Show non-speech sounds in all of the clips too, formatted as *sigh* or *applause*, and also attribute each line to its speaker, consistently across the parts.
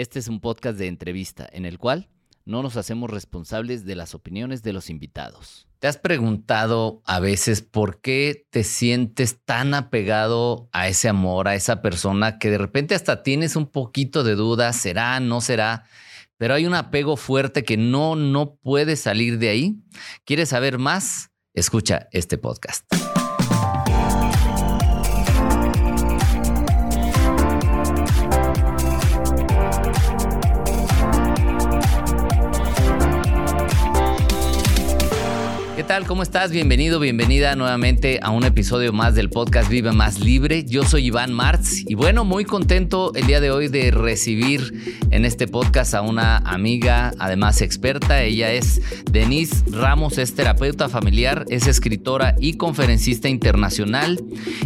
Speaker 1: Este es un podcast de entrevista en el cual no nos hacemos responsables de las opiniones de los invitados. ¿Te has preguntado a veces por qué te sientes tan apegado a ese amor, a esa persona, que de repente hasta tienes un poquito de duda, será, no será? Pero hay un apego fuerte que no, no puede salir de ahí. ¿Quieres saber más? Escucha este podcast. Tal? ¿Cómo estás? Bienvenido, bienvenida nuevamente a un episodio más del podcast Vive Más Libre. Yo soy Iván Martz y bueno, muy contento el día de hoy de recibir en este podcast a una amiga, además experta. Ella es Denise Ramos, es terapeuta familiar, es escritora y conferencista internacional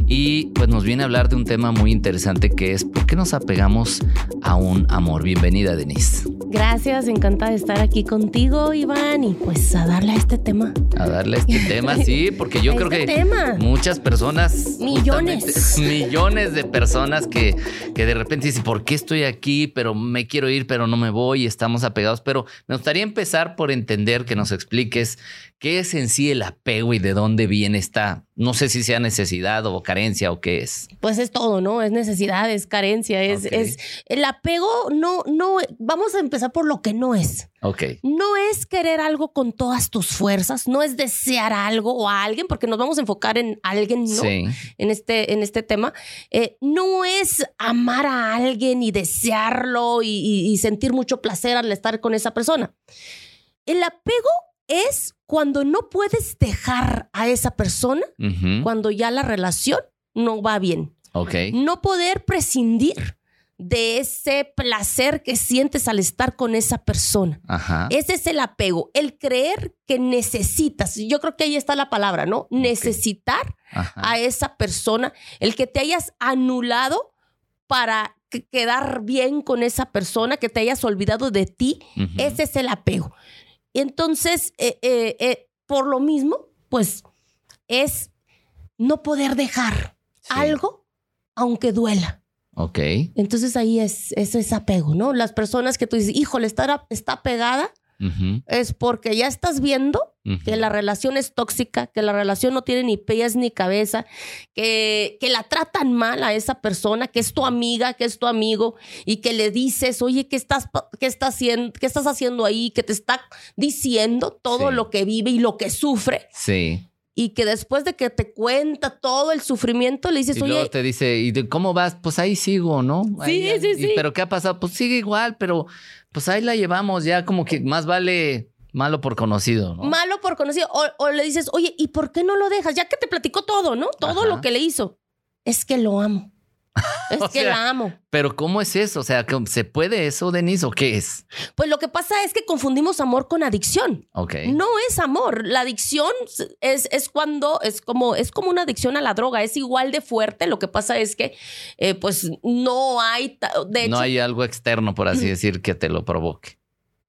Speaker 1: y pues nos viene a hablar de un tema muy interesante que es ¿por qué nos apegamos a un amor? Bienvenida, Denise.
Speaker 2: Gracias, encantada de estar aquí contigo, Iván, y pues a darle a este tema.
Speaker 1: A darle este tema, sí, *laughs* porque yo creo
Speaker 2: Este
Speaker 1: que
Speaker 2: tema.
Speaker 1: muchas personas,
Speaker 2: Millones. *laughs*
Speaker 1: millones de personas que, que de repente dicen, ¿por qué estoy aquí? Pero me quiero ir, pero no me voy, y estamos apegados. Pero me gustaría empezar por entender que nos expliques qué es en sí el apego y de dónde viene esta, no sé si sea necesidad o carencia o qué es.
Speaker 2: Pues es todo, ¿no? Es necesidad, es carencia, es, es el apego, no, no, vamos a empezar por lo que no es.
Speaker 1: Ok,
Speaker 2: No es querer algo con todas tus fuerzas, no es desear algo o a alguien, porque nos vamos a enfocar en alguien, ¿no?
Speaker 1: sí,
Speaker 2: en este, en este tema, eh, no es amar a alguien y desearlo y, y- y sentir mucho placer al estar con esa persona. El apego es cuando no puedes dejar a esa persona, cuando ya la relación no va bien.
Speaker 1: ok,
Speaker 2: No poder prescindir de ese placer que sientes al estar con esa persona.
Speaker 1: ajá,
Speaker 2: Ese es el apego, el creer que necesitas. Yo creo que ahí está la palabra, ¿no? Necesitar
Speaker 1: ajá,
Speaker 2: a esa persona, el que te hayas anulado para que- quedar bien con esa persona, que te hayas olvidado de ti, ese es el apego. Entonces, eh, eh, eh, por lo mismo, pues es no poder dejar
Speaker 1: sí,
Speaker 2: algo aunque duela.
Speaker 1: Ok,
Speaker 2: Entonces ahí es, es ese apego, ¿no? Las personas que tú dices, híjole, está, está pegada, es porque ya estás viendo que la relación es tóxica, que la relación no tiene ni pies ni cabeza, que, que la tratan mal a esa persona, que es tu amiga, que es tu amigo, y que le dices, oye, ¿qué estás, qué estás, haciendo, qué estás haciendo ahí? Que te está diciendo todo
Speaker 1: Sí.
Speaker 2: lo que vive y lo que sufre,
Speaker 1: sí.
Speaker 2: y que después de que te cuenta todo el sufrimiento, le dices,
Speaker 1: Y luego
Speaker 2: oye,
Speaker 1: te dice, ¿y de cómo vas? Pues ahí sigo, ¿no? Ahí
Speaker 2: Sí, sí,
Speaker 1: y-
Speaker 2: sí.
Speaker 1: Pero ¿qué ha pasado? Pues sigue igual, pero pues ahí la llevamos, ya como que más vale malo por conocido, ¿no?
Speaker 2: malo por conocido, o, o le dices, oye, ¿y por qué no lo dejas? Ya que te platicó todo, ¿no? Todo
Speaker 1: Ajá.
Speaker 2: lo que le hizo. Es que lo amo. *laughs* Es
Speaker 1: O
Speaker 2: que
Speaker 1: sea,
Speaker 2: la amo.
Speaker 1: Pero ¿cómo es eso? O sea, ¿cómo- ¿se puede eso, Denise, o qué es?
Speaker 2: Pues lo que pasa es que confundimos amor con adicción.
Speaker 1: Ok.
Speaker 2: No es amor. La adicción es, es cuando es como, es como una adicción a la droga. Es igual de fuerte. Lo que pasa es que, eh, pues, no hay.
Speaker 1: no hay algo externo, por así *clears throat* decir, que te lo provoque.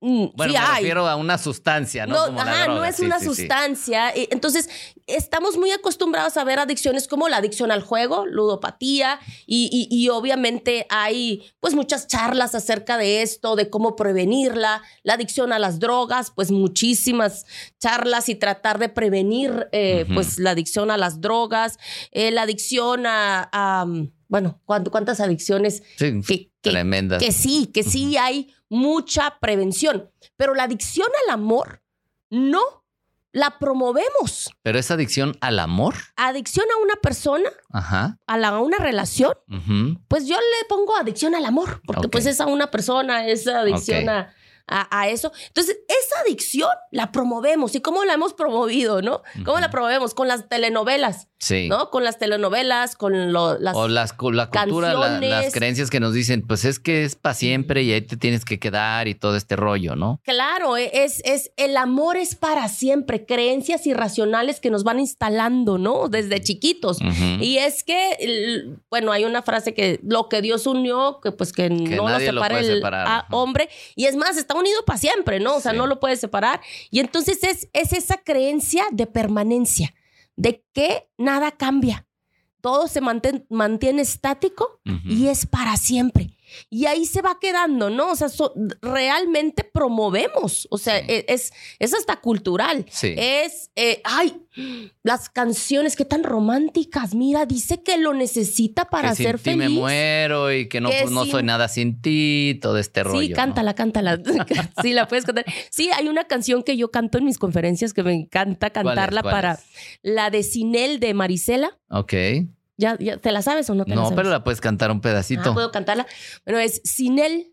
Speaker 2: Mm,
Speaker 1: Bueno,
Speaker 2: sí
Speaker 1: me
Speaker 2: hay.
Speaker 1: refiero a una sustancia, ¿no?
Speaker 2: No,
Speaker 1: Como la
Speaker 2: ajá, no es
Speaker 1: Sí,
Speaker 2: una
Speaker 1: sí,
Speaker 2: sustancia. Entonces, estamos muy acostumbrados a ver adicciones como la adicción al juego, ludopatía, y, y- y obviamente hay pues muchas charlas acerca de esto, de cómo prevenirla, la adicción a las drogas, pues muchísimas charlas y tratar de prevenir eh, pues la adicción a las drogas, eh, la adicción a, a, bueno, ¿cuánto- ¿cuántas adicciones
Speaker 1: Sí,
Speaker 2: que, que-
Speaker 1: tremendas.
Speaker 2: que sí, que sí hay mucha prevención, pero la adicción al amor no la promovemos.
Speaker 1: Pero es adicción al amor.
Speaker 2: Adicción a una persona,
Speaker 1: Ajá.
Speaker 2: a, la- a una relación, pues yo le pongo adicción al amor, porque pues es a una persona, es adicción a, a- a eso. Entonces, esa adicción la promovemos. ¿Y cómo la hemos promovido, no? ¿Cómo la promovemos? Con las telenovelas,
Speaker 1: Sí.
Speaker 2: ¿no? Con las telenovelas, con lo- las...
Speaker 1: O las, la cultura, la- las creencias que nos dicen, pues es que es para siempre y ahí te tienes que quedar y todo este rollo, ¿no?
Speaker 2: Claro, e, es, es el amor es para siempre, creencias irracionales que nos van instalando, ¿no? Desde chiquitos. Y es que, bueno, hay una frase que lo que Dios unió, que pues que, no lo
Speaker 1: puede
Speaker 2: el a- hombre. Y es más, está unido para siempre, ¿no? O sea,
Speaker 1: Sí.
Speaker 2: no lo puede separar. Y entonces es, es esa creencia de permanencia, de que nada cambia. Todo se mantén- mantiene estático y es para siempre. Y ahí se va quedando, ¿no? O sea, so- realmente promovemos. O sea,
Speaker 1: Sí.
Speaker 2: e- es, es hasta cultural.
Speaker 1: Sí.
Speaker 2: Es, eh, ay, las canciones, qué tan románticas. Mira, dice que lo necesita para
Speaker 1: que sin
Speaker 2: ser
Speaker 1: ti
Speaker 2: feliz.
Speaker 1: me muero y que no,
Speaker 2: Que
Speaker 1: pues, no
Speaker 2: sin-
Speaker 1: soy nada sin ti, todo este rollo.
Speaker 2: Sí,
Speaker 1: ¿no?
Speaker 2: cántala, cántala. *laughs* sí, la puedes cantar. Sí, hay una canción que yo canto en mis conferencias que me encanta
Speaker 1: ¿Cuál es?
Speaker 2: cantarla
Speaker 1: ¿Cuál
Speaker 2: para
Speaker 1: es?
Speaker 2: la de Sinel de Marisela.
Speaker 1: Ok.
Speaker 2: ¿Ya, ya te la sabes o no te la
Speaker 1: No,
Speaker 2: sabes?
Speaker 1: pero la puedes cantar un pedacito.
Speaker 2: Ah, puedo cantarla. Bueno, es sin él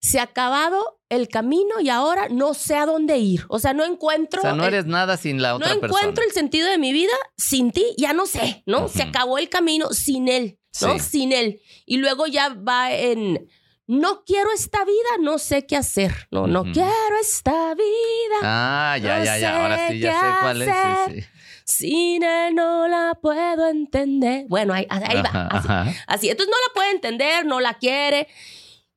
Speaker 2: se ha acabado el camino y ahora no sé a dónde ir. O sea, no encuentro.
Speaker 1: o sea, no
Speaker 2: el-
Speaker 1: eres nada sin la
Speaker 2: no
Speaker 1: otra
Speaker 2: encuentro
Speaker 1: persona.
Speaker 2: el sentido de mi vida sin ti, ya no sé, ¿no? Se acabó el camino sin él, ¿no?
Speaker 1: Sí.
Speaker 2: Sin él. Y luego ya va en no quiero esta vida, no sé qué hacer. No, quiero esta vida.
Speaker 1: Ah, ya,
Speaker 2: No
Speaker 1: ya, ya. Ahora sí, ya sé cuál es. Sí, sí.
Speaker 2: Sin él no la puedo entender. Bueno, ahí, ahí va.
Speaker 1: Ajá,
Speaker 2: así.
Speaker 1: ajá.
Speaker 2: Así, entonces no la puede entender, no la quiere.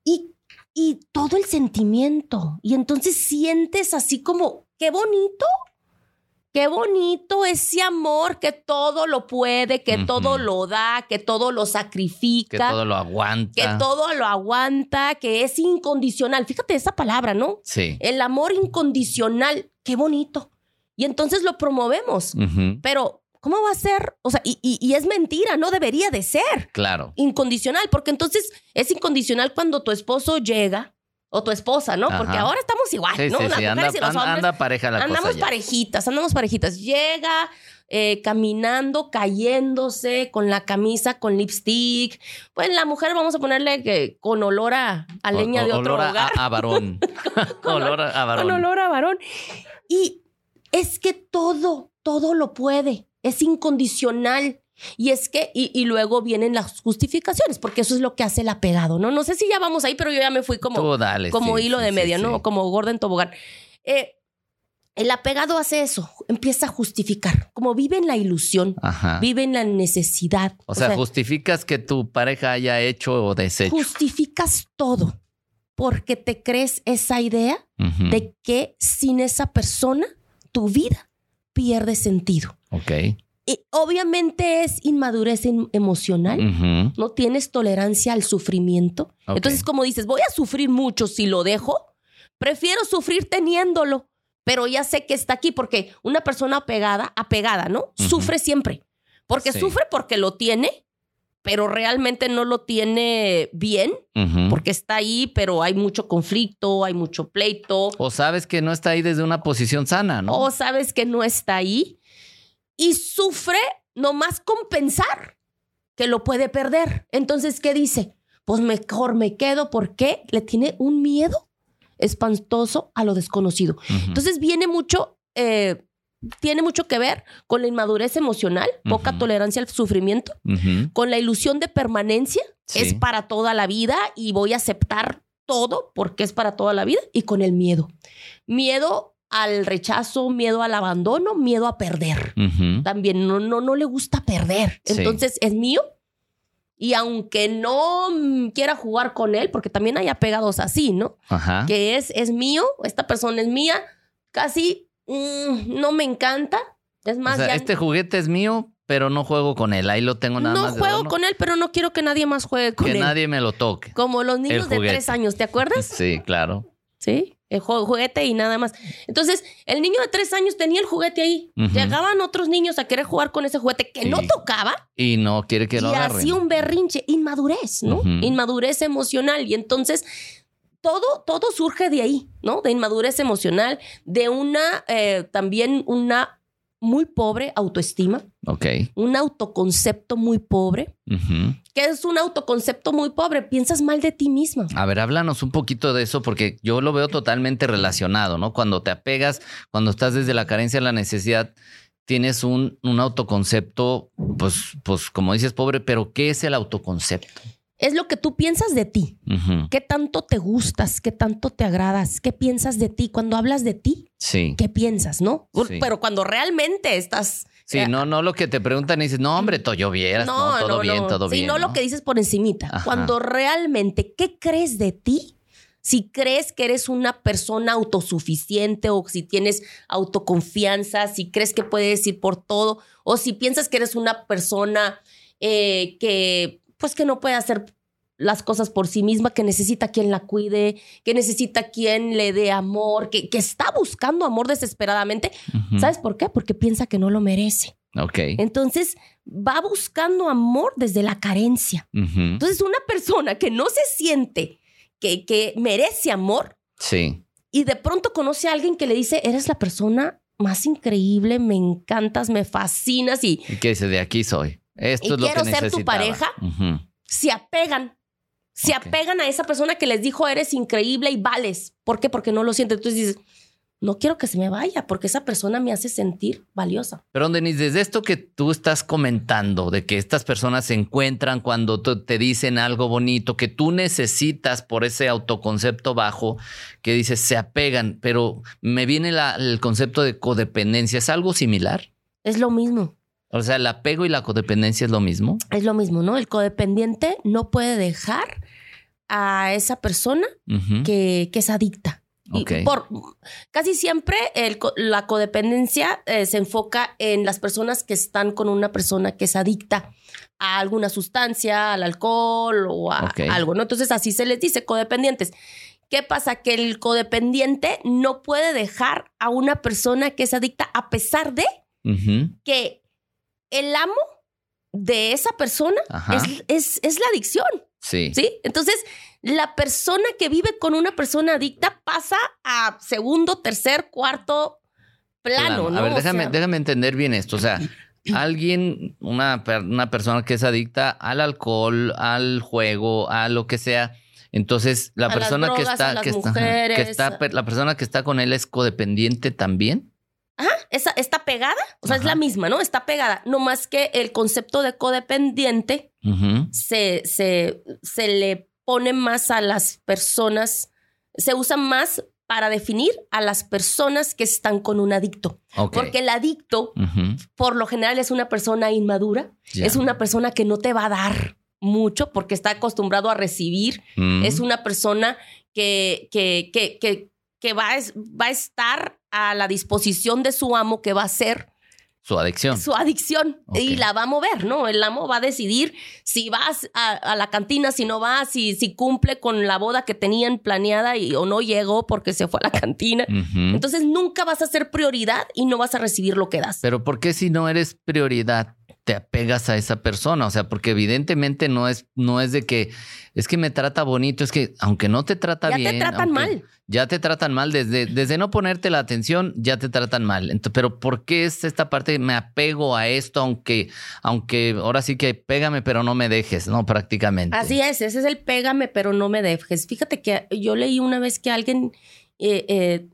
Speaker 2: Y, y todo el sentimiento. Y entonces sientes así como, qué bonito, qué bonito ese amor que todo lo puede, que todo lo da, que todo lo
Speaker 1: Que
Speaker 2: sacrifica,
Speaker 1: todo lo aguanta.
Speaker 2: que todo lo aguanta, que es incondicional. Fíjate esa palabra, ¿no?
Speaker 1: Sí.
Speaker 2: El amor incondicional, qué bonito. Y entonces lo promovemos. Pero, ¿cómo va a ser? O sea, y, y- y es mentira, no debería de ser
Speaker 1: Claro.
Speaker 2: incondicional, porque entonces es incondicional cuando tu esposo llega o tu esposa, ¿no? Porque ahora estamos igual,
Speaker 1: Sí,
Speaker 2: ¿no?
Speaker 1: sí,
Speaker 2: Las
Speaker 1: sí.
Speaker 2: mujeres
Speaker 1: Anda,
Speaker 2: y los hombres
Speaker 1: anda pareja la
Speaker 2: andamos
Speaker 1: cosa
Speaker 2: parejitas, andamos parejitas. Llega eh, caminando, cayéndose, con la camisa, con lipstick. Pues la mujer vamos a ponerle que con olor a, a leña
Speaker 1: O-
Speaker 2: de otro
Speaker 1: olor a-
Speaker 2: hogar.
Speaker 1: A, a varón. *laughs* *laughs* olor a, a varón.
Speaker 2: Con olor a varón. Y es que todo, todo lo puede. Es incondicional. Y es que, y, y luego vienen las justificaciones, porque eso es lo que hace el apegado, ¿no? No sé si ya vamos ahí, pero yo ya me fui como,
Speaker 1: dale.
Speaker 2: como
Speaker 1: sí,
Speaker 2: hilo
Speaker 1: sí,
Speaker 2: de media,
Speaker 1: sí.
Speaker 2: ¿no? Como Gordon Tobogán. Eh, el apegado hace eso, empieza a justificar. Como vive en la ilusión,
Speaker 1: Ajá.
Speaker 2: vive en la necesidad.
Speaker 1: O sea, justificas que tu pareja haya hecho o deshecho.
Speaker 2: justificas todo porque te crees esa idea de que sin esa persona tu vida pierde sentido.
Speaker 1: Ok.
Speaker 2: Y obviamente es inmadurez em- emocional. No tienes tolerancia al sufrimiento. Entonces, como dices, voy a sufrir mucho si lo dejo. Prefiero sufrir teniéndolo, pero ya sé que está aquí porque una persona apegada, apegada, ¿no? Sufre siempre. Porque
Speaker 1: Sí.
Speaker 2: sufre porque lo tiene, pero realmente no lo tiene bien porque está ahí, pero hay mucho conflicto, hay mucho pleito,
Speaker 1: O sabes que no está ahí desde una posición sana, ¿no?
Speaker 2: o sabes que no está ahí y sufre nomás compensar que lo puede perder. Entonces, ¿qué dice? Pues mejor me quedo porque le tiene un miedo espantoso a lo desconocido.
Speaker 1: Ujú.
Speaker 2: Entonces viene mucho, eh, tiene mucho que ver con la inmadurez emocional, poca tolerancia al sufrimiento, con la ilusión de permanencia,
Speaker 1: Sí.
Speaker 2: es para toda la vida y voy a aceptar todo porque es para toda la vida, y con el miedo. Miedo al rechazo, miedo al abandono, miedo a perder. También no, no, no le gusta perder.
Speaker 1: Sí.
Speaker 2: Entonces es mío. Y aunque no quiera jugar con él, porque también hay apegados así, ¿no?
Speaker 1: Ajá.
Speaker 2: Que es, es mío, esta persona es mía, casi mm, no me encanta. Es
Speaker 1: O
Speaker 2: más,
Speaker 1: sea,
Speaker 2: ya
Speaker 1: este juguete es mío, pero no juego con él. Ahí lo tengo nada
Speaker 2: no
Speaker 1: más. de
Speaker 2: juego con él, pero no quiero que nadie más juegue con
Speaker 1: Que
Speaker 2: él.
Speaker 1: nadie me lo toque.
Speaker 2: Como los niños de tres años, ¿te acuerdas?
Speaker 1: Sí, claro.
Speaker 2: Sí, el ju- juguete y nada más. Entonces, el niño de tres años tenía el juguete ahí. Llegaban otros niños a querer jugar con ese juguete que no tocaba
Speaker 1: Y no quiere que
Speaker 2: y
Speaker 1: lo agarren.
Speaker 2: hacía un berrinche, inmadurez, ¿no? Inmadurez emocional. Y entonces, todo, todo surge de ahí, ¿no? De inmadurez emocional, de una, eh, también una muy pobre autoestima,
Speaker 1: Ok.
Speaker 2: un autoconcepto muy pobre.
Speaker 1: Ujú.
Speaker 2: ¿Qué es un autoconcepto muy pobre? Piensas mal de ti misma.
Speaker 1: A ver, háblanos un poquito de eso porque yo lo veo totalmente relacionado, ¿no? Cuando te apegas, cuando estás desde la carencia a la necesidad, tienes un, un autoconcepto, pues, pues como dices, pobre, pero ¿qué es el autoconcepto?
Speaker 2: Es lo que tú piensas de ti. ¿Qué tanto te gustas? ¿Qué tanto te agradas? ¿Qué piensas de ti? Cuando hablas de ti,
Speaker 1: Sí.
Speaker 2: ¿qué piensas, no?
Speaker 1: Sí.
Speaker 2: Pero cuando realmente estás...
Speaker 1: Sí,
Speaker 2: eh,
Speaker 1: no, no lo que te preguntan y dices, no, hombre, todo yo vieras, no, todo bien, todo
Speaker 2: sí,
Speaker 1: bien.
Speaker 2: no, lo que dices por encimita.
Speaker 1: Ajá.
Speaker 2: Cuando realmente, ¿qué crees de ti? Si crees que eres una persona autosuficiente o si tienes autoconfianza, si crees que puedes ir por todo o si piensas que eres una persona eh, que pues que no puede hacer las cosas por sí misma, que necesita quien la cuide, que necesita quien le dé amor, que, que está buscando amor desesperadamente. ¿Sabes por qué? Porque piensa que no lo merece.
Speaker 1: Ok.
Speaker 2: Entonces va buscando amor desde la carencia. Entonces una persona que no se siente que, que merece amor
Speaker 1: Sí.
Speaker 2: y de pronto conoce a alguien que le dice, eres la persona más increíble, me encantas, me fascinas y
Speaker 1: ¿Y qué dice? De aquí soy. Esto
Speaker 2: Y
Speaker 1: es lo
Speaker 2: quiero
Speaker 1: que
Speaker 2: ser tu pareja.
Speaker 1: Ujú.
Speaker 2: se apegan. Se apegan a esa persona que les dijo eres increíble y vales. ¿Por qué? Porque no lo sienten. Entonces dices, no quiero que se me vaya porque esa persona me hace sentir valiosa.
Speaker 1: Pero Denise, desde esto que tú estás comentando, de que estas personas se encuentran cuando te dicen algo bonito, que tú necesitas por ese autoconcepto bajo, que dices, se apegan, pero me viene la- el concepto de codependencia. ¿Es algo similar?
Speaker 2: Es lo mismo.
Speaker 1: O sea, el apego y la codependencia es lo mismo.
Speaker 2: Es lo mismo, ¿no? El codependiente no puede dejar a esa persona que, que es adicta. Y
Speaker 1: Ok.
Speaker 2: por, casi siempre el la codependencia eh, se enfoca en las personas que están con una persona que es adicta a alguna sustancia, al alcohol o a algo, ¿no? Entonces así se les dice codependientes. ¿Qué pasa? Que el codependiente no puede dejar a una persona que es adicta a pesar de que el amo de esa persona es, es, es la adicción.
Speaker 1: Sí.
Speaker 2: ¿Sí? Entonces, la persona que vive con una persona adicta pasa a segundo, tercer, cuarto plano,
Speaker 1: Plano.
Speaker 2: ¿no?
Speaker 1: A ver,
Speaker 2: O
Speaker 1: déjame,
Speaker 2: sea,
Speaker 1: déjame entender bien esto. O sea, *clears throat* alguien, una, una persona que es adicta al alcohol, al juego, a lo que sea. Entonces, la persona que está, que está, que la persona que está con él es codependiente también.
Speaker 2: Esa, está pegada, o sea, es la misma, ¿no? Está pegada. No más que el concepto de codependiente se, se, se le pone más a las personas, se usa más para definir a las personas que están con un adicto. Porque el adicto, por lo general, es una persona inmadura, es una persona que no te va a dar mucho porque está acostumbrado a recibir,
Speaker 1: Mm.
Speaker 2: es una persona que, que, que, que, que va, a, va a estar a la disposición de su amo, que va a ser
Speaker 1: Su adicción.
Speaker 2: su adicción y la va a mover, ¿no? El amo va a decidir si vas a, a la cantina, si no vas, si, si cumple con la boda que tenían planeada y, o no llegó porque se fue a la cantina. Entonces nunca vas a ser prioridad y no vas a recibir lo que das.
Speaker 1: Pero ¿por qué si no eres prioridad te apegas a esa persona? O sea, porque evidentemente no es, no es de que es que me trata bonito, es que aunque no te trata
Speaker 2: ya
Speaker 1: bien.
Speaker 2: te tratan mal.
Speaker 1: Ya te tratan mal, desde, desde no ponerte la atención, ya te tratan mal. Pero ¿por qué es esta parte? Me apego a esto, aunque, aunque ahora sí que pégame, pero no me dejes, ¿no? Prácticamente.
Speaker 2: Así es, ese es el pégame, pero no me dejes. Fíjate que yo leí una vez que alguien eh, eh,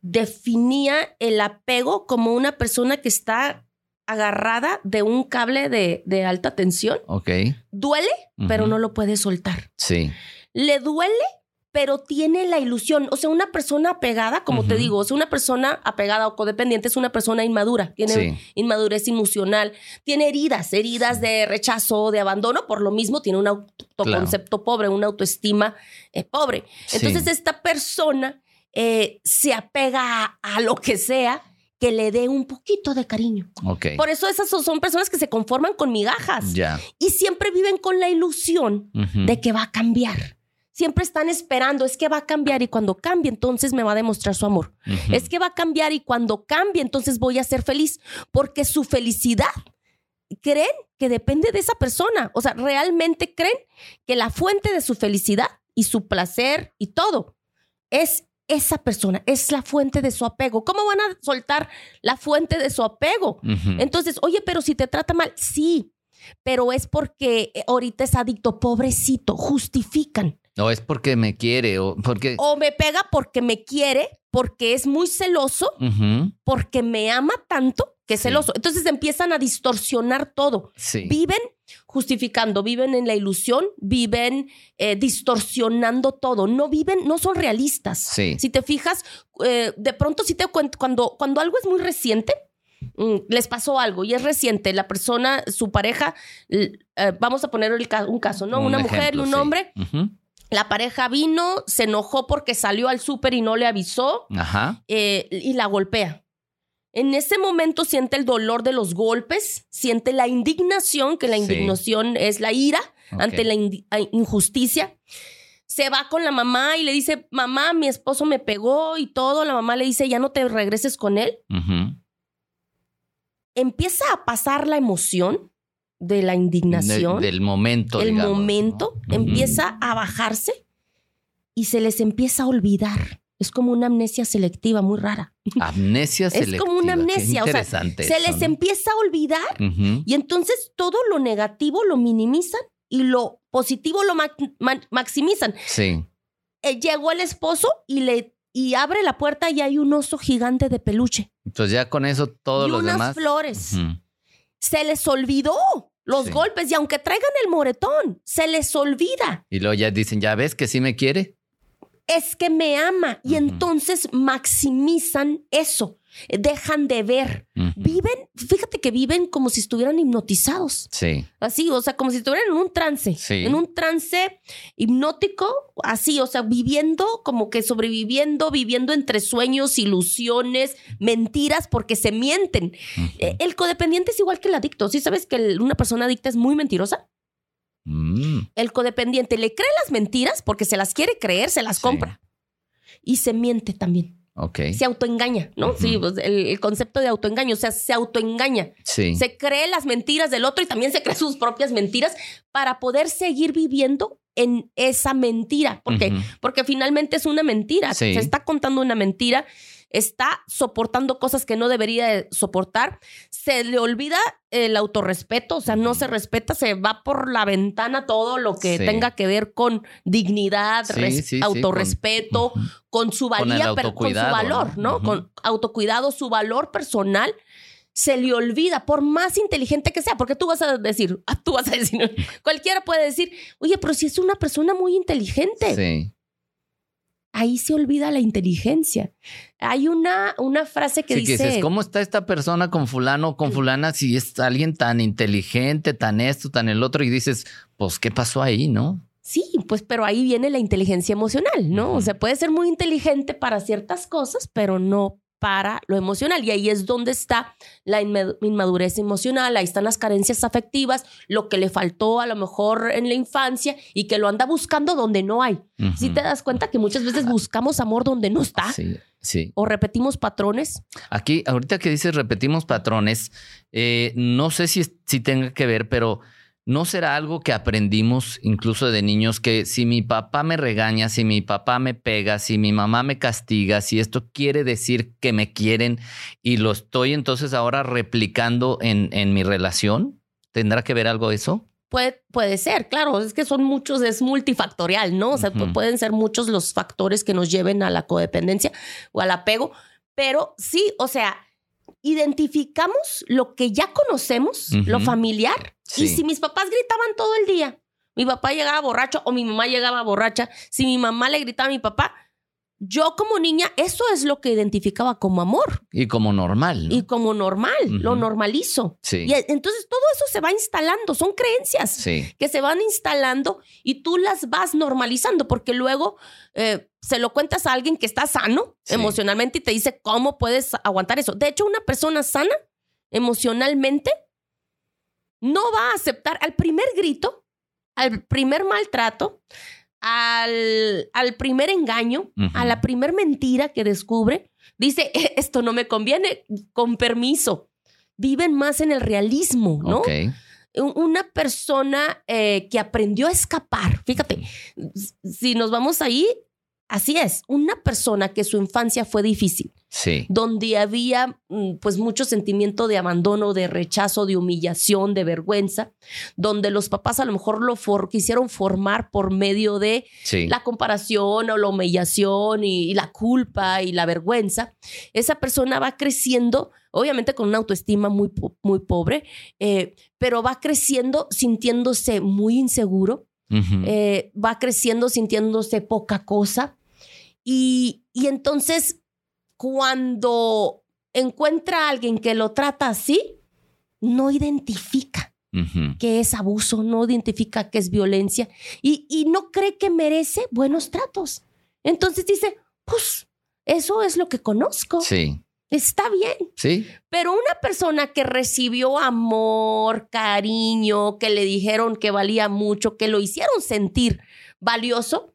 Speaker 2: definía el apego como una persona que está agarrada de un cable de, de alta tensión.
Speaker 1: Ok.
Speaker 2: Duele, pero no lo puede soltar.
Speaker 1: Sí.
Speaker 2: Le duele, pero tiene la ilusión. O sea, una persona apegada, como te digo, o sea, una persona apegada o codependiente es una persona inmadura. Tiene
Speaker 1: Sí.
Speaker 2: inmadurez emocional, tiene heridas, heridas de rechazo, de abandono, por lo mismo tiene un autoconcepto pobre, una autoestima eh, pobre.
Speaker 1: Sí.
Speaker 2: Entonces esta persona eh, se apega a, a lo que sea que le dé un poquito de cariño. Por eso esas son, son personas que se conforman con migajas
Speaker 1: Ya.
Speaker 2: y siempre viven con la ilusión de que va a cambiar. Siempre están esperando, es que va a cambiar y cuando cambie entonces me va a demostrar su amor. Es que va a cambiar y cuando cambie, entonces voy a ser feliz. Porque su felicidad, creen que depende de esa persona. O sea, realmente creen que la fuente de su felicidad y su placer y todo es esa persona, es la fuente de su apego. ¿Cómo van a soltar la fuente de su apego? Entonces, oye, pero si te trata mal, sí, pero es porque eh, ahorita es adicto, pobrecito, justifican.
Speaker 1: O es porque me quiere, o porque.
Speaker 2: O me pega porque me quiere, porque es muy celoso, porque me ama tanto que es
Speaker 1: Sí.
Speaker 2: celoso. Entonces empiezan a distorsionar todo.
Speaker 1: Sí.
Speaker 2: Viven justificando, viven en la ilusión, viven eh, distorsionando todo. No viven, no son realistas.
Speaker 1: Sí.
Speaker 2: Si te fijas, eh, de pronto si te cuento, cuando, cuando algo es muy reciente, mm, les pasó algo y es reciente, la persona, su pareja, eh, vamos a poner un caso, ¿no?
Speaker 1: Un
Speaker 2: Una mujer y un
Speaker 1: sí.
Speaker 2: hombre, la pareja vino, se enojó porque salió al súper y no le avisó
Speaker 1: Ajá.
Speaker 2: eh, y la golpea. En ese momento siente el dolor de los golpes, siente la indignación, que la
Speaker 1: Sí.
Speaker 2: indignación es la ira ante la injusticia. Se va con la mamá y le dice, mamá, mi esposo me pegó y todo. La mamá le dice, ya no te regreses con él. Empieza a pasar la emoción de la indignación.
Speaker 1: De- del momento.
Speaker 2: el
Speaker 1: digamos,
Speaker 2: momento empieza a bajarse y se les empieza a olvidar. Es como una amnesia selectiva muy rara.
Speaker 1: Amnesia
Speaker 2: Es
Speaker 1: selectiva.
Speaker 2: como una
Speaker 1: Qué
Speaker 2: amnesia, o sea,
Speaker 1: interesante
Speaker 2: Se les
Speaker 1: ¿no?
Speaker 2: empieza a olvidar y entonces todo lo negativo lo minimizan y lo positivo lo ma- ma- maximizan.
Speaker 1: Sí.
Speaker 2: Eh, llegó el esposo y le y abre la puerta y hay un oso gigante de peluche
Speaker 1: Entonces ya con eso todos
Speaker 2: y
Speaker 1: los
Speaker 2: unas
Speaker 1: demás.
Speaker 2: flores. Se les olvidó los
Speaker 1: Sí.
Speaker 2: golpes y aunque traigan el moretón, se les olvida.
Speaker 1: Y luego ya dicen, ya ves que sí me quiere.
Speaker 2: Es que me ama y entonces maximizan eso, dejan de ver, viven, fíjate que viven como si estuvieran hipnotizados,
Speaker 1: Sí.
Speaker 2: así, o sea, como si estuvieran en un trance,
Speaker 1: Sí.
Speaker 2: en un trance hipnótico, así, o sea, viviendo como que sobreviviendo, viviendo entre sueños, ilusiones, mentiras, porque se mienten. Eh, El codependiente es igual que el adicto, ¿sí sabes que una persona adicta es muy mentirosa?
Speaker 1: Mm.
Speaker 2: El codependiente le cree las mentiras porque se las quiere creer, se las
Speaker 1: Sí.
Speaker 2: compra. Y se miente también.
Speaker 1: Ok.
Speaker 2: Se autoengaña, ¿no? Sí, pues, el, el concepto de autoengaño, o sea, se autoengaña.
Speaker 1: Sí.
Speaker 2: Se cree las mentiras del otro y también se cree sus propias mentiras para poder seguir viviendo en esa mentira. ¿Por qué? Porque finalmente es una mentira.
Speaker 1: Sí.
Speaker 2: Se está contando una mentira, está soportando cosas que no debería de soportar. Se le olvida el autorrespeto, o sea, no se respeta, se va por la ventana todo lo que
Speaker 1: Sí.
Speaker 2: tenga que ver con dignidad,
Speaker 1: Sí,
Speaker 2: res-
Speaker 1: sí, sí,
Speaker 2: autorrespeto, con su
Speaker 1: Con
Speaker 2: valía, pero con su valor,
Speaker 1: ¿no?
Speaker 2: ¿no?
Speaker 1: Ujú.
Speaker 2: Con autocuidado, su valor personal. Se le olvida, por más inteligente que sea, porque tú vas a decir, *laughs* tú vas a decir, cualquiera puede decir, oye, pero si es una persona muy inteligente,
Speaker 1: Sí.
Speaker 2: Ahí se olvida la inteligencia. Hay una, una frase que
Speaker 1: Sí, que
Speaker 2: dice,
Speaker 1: dices, ¿cómo está esta persona con fulano o con fulana si es alguien tan inteligente, tan esto, tan el otro? Y dices, pues, ¿qué pasó ahí, no?
Speaker 2: sí, pues, pero ahí viene la inteligencia emocional, ¿no? O sea, puede ser muy inteligente para ciertas cosas, pero no para lo emocional. Y ahí es donde está la inma- inmadurez emocional, ahí están las carencias afectivas, lo que le faltó a lo mejor en la infancia y que lo anda buscando donde no hay. Si
Speaker 1: Ujú.
Speaker 2: te das cuenta que muchas veces buscamos amor donde no está
Speaker 1: Sí, sí.
Speaker 2: o repetimos patrones.
Speaker 1: Aquí, ahorita que dices repetimos patrones, eh, no sé si, si tenga que ver, pero ¿no será algo que aprendimos incluso de niños que si mi papá me regaña, si mi papá me pega, si mi mamá me castiga, si esto quiere decir que me quieren y lo estoy entonces ahora replicando en, en mi relación? ¿Tendrá que ver algo eso?
Speaker 2: Puede, puede ser, claro, es que son muchos, es multifactorial, ¿no? O sea, pueden ser muchos los factores que nos lleven a la codependencia o al apego, pero sí, o sea, identificamos lo que ya conocemos, lo
Speaker 1: Ujú.
Speaker 2: Y si mis papás gritaban todo el día, mi papá llegaba borracho o mi mamá llegaba borracha, si mi mamá le gritaba a mi papá, yo como niña, eso es lo que identificaba como amor
Speaker 1: Y como normal. ¿no?
Speaker 2: y como normal, lo normalizo.
Speaker 1: sí.
Speaker 2: Y entonces todo eso se va instalando, son creencias
Speaker 1: Sí.
Speaker 2: que se van instalando y tú las vas normalizando porque luego eh, se lo cuentas a alguien que está sano
Speaker 1: Sí.
Speaker 2: emocionalmente y te dice cómo puedes aguantar eso. De hecho, una persona sana emocionalmente no va a aceptar al primer grito, al primer maltrato, al, al primer engaño, a la primer mentira que descubre. Dice, "Eh, esto no me conviene, con permiso. Viven más en el realismo, ¿no?
Speaker 1: Ok.
Speaker 2: un- una persona eh, que aprendió a escapar. Fíjate, si nos vamos ahí, así es, una persona que su infancia fue difícil,
Speaker 1: Sí.
Speaker 2: donde había mm, pues mucho sentimiento de abandono, de rechazo, de humillación, de vergüenza, donde los papás a lo mejor lo for- quisieron formar por medio de
Speaker 1: Sí.
Speaker 2: la comparación o la humillación y, y la culpa y la vergüenza, esa persona va creciendo, obviamente con una autoestima muy, muy pobre, eh, pero va creciendo sintiéndose muy inseguro, eh, va creciendo sintiéndose poca cosa. Y, y entonces, cuando encuentra a alguien que lo trata así, no identifica que es abuso, no identifica que es violencia y, y no cree que merece buenos tratos. Entonces dice, pues eso es lo que conozco,
Speaker 1: Sí.
Speaker 2: Está bien.
Speaker 1: Sí.
Speaker 2: Pero una persona que recibió amor, cariño, que le dijeron que valía mucho, que lo hicieron sentir valioso,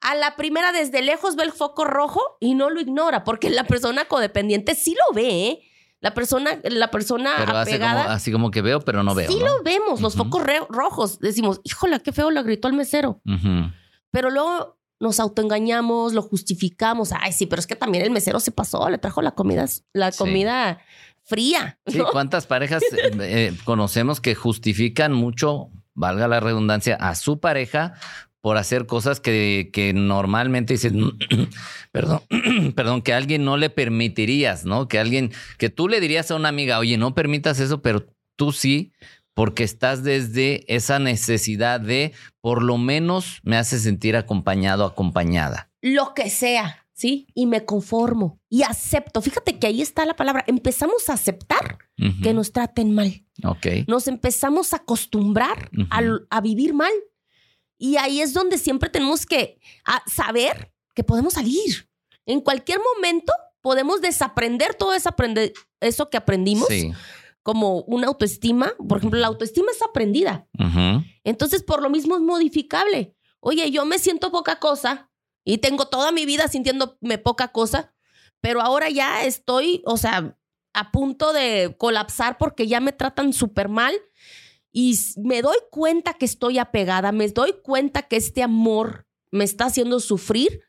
Speaker 2: a la primera desde lejos ve el foco rojo y no lo ignora, porque la persona codependiente sí lo ve, ¿eh? La persona, la persona
Speaker 1: Pero como,
Speaker 2: apegada.
Speaker 1: así como que veo, pero no veo.
Speaker 2: sí
Speaker 1: ¿no?
Speaker 2: lo vemos, los focos rojos. Decimos, híjole, qué feo le gritó al mesero. Pero luego nos autoengañamos, lo justificamos. Ay, sí, pero es que también el mesero se pasó, le trajo la comida, la
Speaker 1: Sí.
Speaker 2: comida fría.
Speaker 1: Sí. ¿cuántas parejas eh, eh, conocemos que justifican mucho, valga la redundancia, a su pareja por hacer cosas que, que normalmente dicen, *clears throat* perdón, *clears throat* perdón, que a alguien no le permitirías, ¿no? Que alguien, que tú le dirías a una amiga, oye, no permitas eso, pero tú sí, porque estás desde esa necesidad de, por lo menos me hace sentir acompañado, acompañada.
Speaker 2: Lo que sea, ¿sí? Y me conformo y acepto. Fíjate que ahí está la palabra. Empezamos a aceptar que nos traten mal.
Speaker 1: Ok.
Speaker 2: Nos empezamos a acostumbrar al- a, vivir mal. Y ahí es donde siempre tenemos que a- saber que podemos salir. En cualquier momento podemos desaprender todo eso, que aprendimos,
Speaker 1: Sí.
Speaker 2: como una autoestima. Por ejemplo, la autoestima es aprendida.
Speaker 1: Ujú.
Speaker 2: Entonces, por lo mismo es modificable. Oye, yo me siento poca cosa y tengo toda mi vida sintiéndome poca cosa, pero ahora ya estoy, o sea, a punto de colapsar porque ya me tratan súper mal y me doy cuenta que estoy apegada, me doy cuenta que este amor me está haciendo sufrir.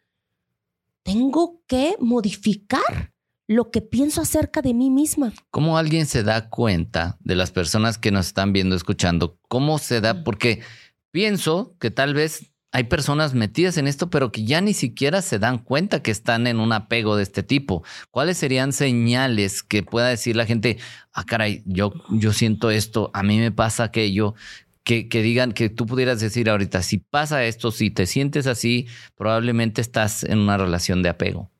Speaker 2: Tengo que modificar lo que pienso acerca de mí misma.
Speaker 1: ¿Cómo alguien se da cuenta de las personas que nos están viendo, escuchando? ¿Cómo se da? Porque pienso que tal vez hay personas metidas en esto, pero que ya ni siquiera se dan cuenta que están en un apego de este tipo. ¿Cuáles serían señales que pueda decir la gente, ah, caray, yo, yo siento esto, a mí me pasa aquello? Que, que digan que tú pudieras decir ahorita, si pasa esto, si te sientes así, probablemente estás en una relación de apego.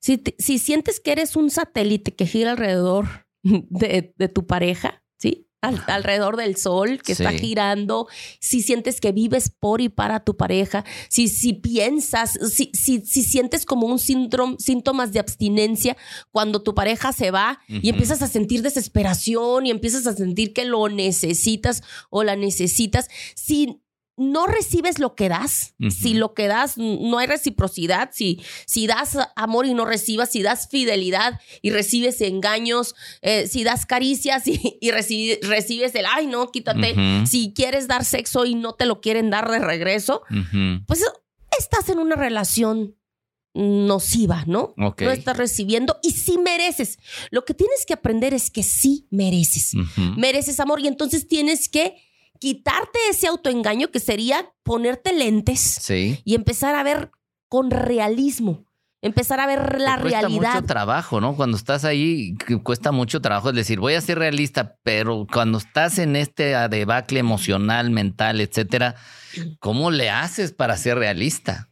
Speaker 2: Si, si sientes que eres un satélite que gira alrededor *laughs* de, tu pareja. Al- alrededor del sol que está girando, si sientes que vives por y para tu pareja, si, si piensas, si, si, si sientes como un síndrome, síntomas de abstinencia cuando tu pareja se va y empiezas a sentir desesperación y empiezas a sentir que lo necesitas o la necesitas, si no recibes lo que das, si lo que das no hay reciprocidad, si, si das amor y no recibas, si das fidelidad y recibes engaños, eh, si das caricias y, y reci- recibes el, ay, no, quítate, si quieres dar sexo y no te lo quieren dar de regreso, pues estás en una relación nociva, ¿no? No estás recibiendo y sí mereces. Lo que tienes que aprender es que sí mereces. Mereces amor y entonces tienes que quitarte ese autoengaño que sería ponerte lentes
Speaker 1: Sí.
Speaker 2: y empezar a ver con realismo. Empezar a ver la
Speaker 1: Te cuesta
Speaker 2: realidad.
Speaker 1: mucho trabajo, ¿no? Cuando estás ahí, cuesta mucho trabajo. Es decir, voy a ser realista, pero cuando estás en este debacle emocional, mental, etcétera, ¿cómo le haces para ser realista?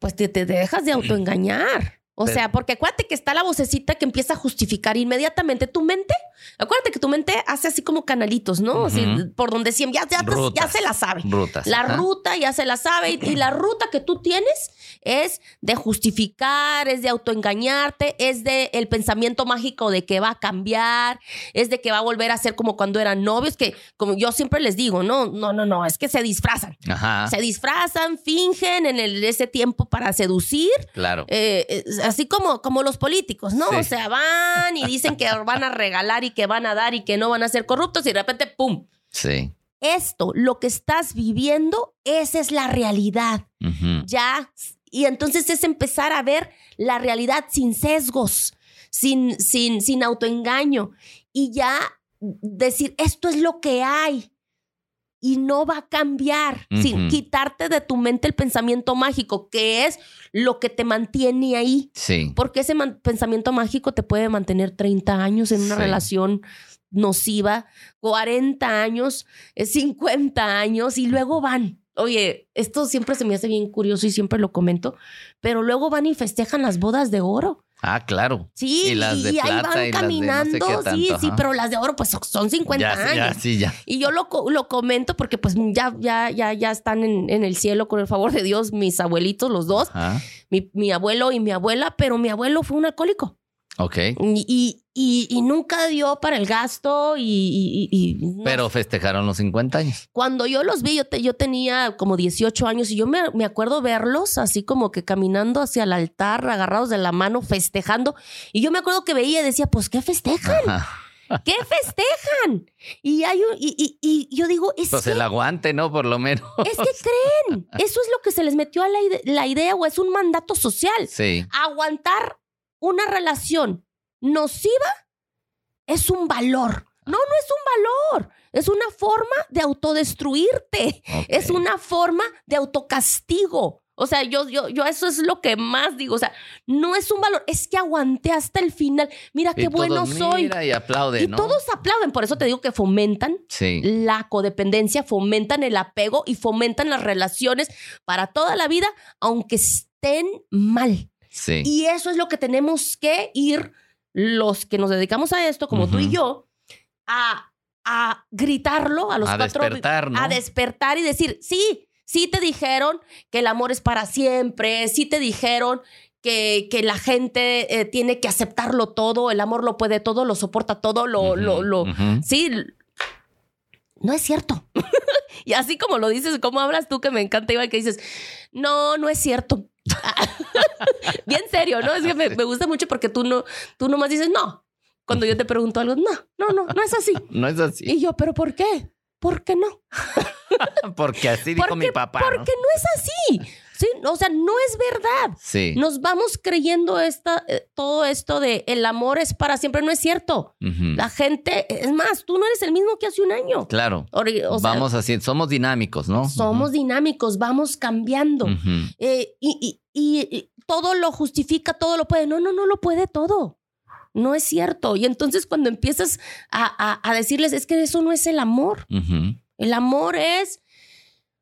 Speaker 2: Pues te, te dejas de *clears throat* autoengañar. O
Speaker 1: Pero-
Speaker 2: sea, porque acuérdate que está la vocecita que empieza a justificar inmediatamente tu mente. Acuérdate que tu mente hace así como canalitos, ¿no? Así, por donde siempre ya, ya, ya se la sabe.
Speaker 1: Rutas.
Speaker 2: La
Speaker 1: ajá.
Speaker 2: ruta ya se la sabe y, y la ruta que tú tienes es de justificar, es de autoengañarte, es de el pensamiento mágico de que va a cambiar, es de que va a volver a ser como cuando eran novios, que como yo siempre les digo, no, no, no, no, es que se disfrazan.
Speaker 1: Ajá.
Speaker 2: Se disfrazan, fingen en el- ese tiempo para seducir,
Speaker 1: Claro.
Speaker 2: eh, eh, así como, como los políticos, ¿no?
Speaker 1: Sí.
Speaker 2: O sea, van y dicen que *laughs* van a regalar y que van a dar y que no van a ser corruptos y de repente, ¡pum!
Speaker 1: Sí.
Speaker 2: Esto, lo que estás viviendo, esa es la realidad ya. Y entonces es empezar a ver la realidad sin sesgos, sin, sin, sin autoengaño. Y ya decir, esto es lo que hay. Y no va a cambiar, sin quitarte de tu mente el pensamiento mágico, que es lo que te mantiene ahí.
Speaker 1: Sí.
Speaker 2: Porque ese pensamiento mágico te puede mantener 30 años en una
Speaker 1: Sí.
Speaker 2: relación nociva, 40 años, eh, 50 años y luego van. Oye, esto siempre se me hace bien curioso y siempre lo comento, pero luego van y festejan las bodas de oro.
Speaker 1: Ah, claro.
Speaker 2: Sí,
Speaker 1: Y las de
Speaker 2: ahí
Speaker 1: plata
Speaker 2: van
Speaker 1: y las de no sé
Speaker 2: caminando, sí,
Speaker 1: tanto,
Speaker 2: sí, pero las de oro pues son- son 50
Speaker 1: ya,
Speaker 2: años.
Speaker 1: ya, sí, ya.
Speaker 2: Y yo lo, lo comento porque pues ya, ya, ya, ya están en, en el cielo con el favor de Dios mis abuelitos, los dos,
Speaker 1: Ajá.
Speaker 2: mi, mi abuelo y mi abuela, pero mi abuelo fue un alcohólico.
Speaker 1: Ok.
Speaker 2: Y, y, y nunca dio para el gasto y... y- y- no
Speaker 1: Pero festejaron los 50 años.
Speaker 2: Cuando yo los vi, yo, te- yo tenía como 18 años y yo me, me acuerdo verlos así como que caminando hacia el altar, agarrados de la mano, festejando. Y yo me acuerdo que veía y decía, pues, ¿qué festejan?
Speaker 1: Ajá.
Speaker 2: ¿Qué festejan? Y, hay un- y, y- y yo digo, es
Speaker 1: Pues
Speaker 2: que,
Speaker 1: el aguante, ¿no? Por lo menos.
Speaker 2: es que creen. Eso es lo que se les metió a la, la idea o es un mandato social.
Speaker 1: Sí.
Speaker 2: Aguantar una relación nociva es un valor. No, no es un valor. Es una forma de autodestruirte. Es una forma de autocastigo. O sea, yo, yo, yo eso es lo que más digo. O sea, no es un valor, es que aguanté hasta el final. Mira qué
Speaker 1: Y
Speaker 2: bueno
Speaker 1: todos,
Speaker 2: soy.
Speaker 1: Mira y aplaude,
Speaker 2: y
Speaker 1: ¿no?
Speaker 2: todos aplauden. Por eso te digo que fomentan
Speaker 1: Sí.
Speaker 2: la codependencia, fomentan el apego y fomentan las relaciones para toda la vida, aunque estén mal.
Speaker 1: Sí.
Speaker 2: Y eso es lo que tenemos que ir, los que nos dedicamos a esto, como tú y yo, a, a gritarlo a los
Speaker 1: a
Speaker 2: cuatro
Speaker 1: despertar, ¿no?
Speaker 2: a despertar y decir, sí, sí te dijeron que el amor es para siempre, sí te dijeron que, que la gente eh, tiene que aceptarlo todo, el amor lo puede todo, lo soporta todo, lo,
Speaker 1: Ujú,
Speaker 2: lo, lo,
Speaker 1: ujú.
Speaker 2: sí, l- no es cierto. *laughs* y así como lo dices, como hablas tú, que me encanta, Iván, que dices, no, no es cierto. *laughs* Bien serio, ¿no? Es que me, me gusta mucho porque tú no, tú nomás dices, no. Cuando yo te pregunto algo, no, no, no, no es así. *laughs*
Speaker 1: No es así.
Speaker 2: Y yo, ¿pero por qué? ¿Por qué no? *laughs*
Speaker 1: Porque así dijo
Speaker 2: Porque-
Speaker 1: mi papá. ¿no?
Speaker 2: Porque no es así. Sí, o sea, no es verdad.
Speaker 1: Sí.
Speaker 2: Nos vamos creyendo esta, eh, todo esto de el amor es para siempre. No es cierto. La gente, es más, tú no eres el mismo que hace un año.
Speaker 1: Claro.
Speaker 2: O sea,
Speaker 1: Vamos así, somos dinámicos, ¿no?
Speaker 2: somos dinámicos, vamos cambiando. Eh, y, y- y- y todo lo justifica, todo lo puede. No, no, no lo puede todo. No es cierto. Y entonces cuando empiezas a, a- a decirles, es que eso no es el amor. El amor es,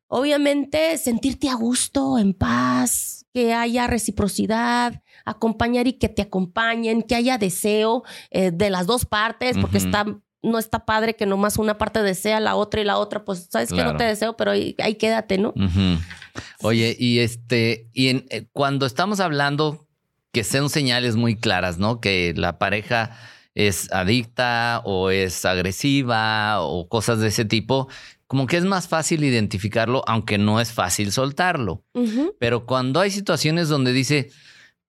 Speaker 2: obviamente, sentirte a gusto, en paz, que haya reciprocidad, acompañar y que te acompañen, que haya deseo eh, de las dos partes, porque está, no está padre que nomás una parte desea la otra y la otra, pues sabes que no te deseo, pero ahí, ahí quédate, ¿no?
Speaker 1: Oye, y este, y en- eh, cuando estamos hablando que sean señales muy claras, ¿no? Que la pareja es adicta o es agresiva o cosas de ese tipo, como que es más fácil identificarlo, aunque no es fácil soltarlo. Pero cuando hay situaciones donde dice,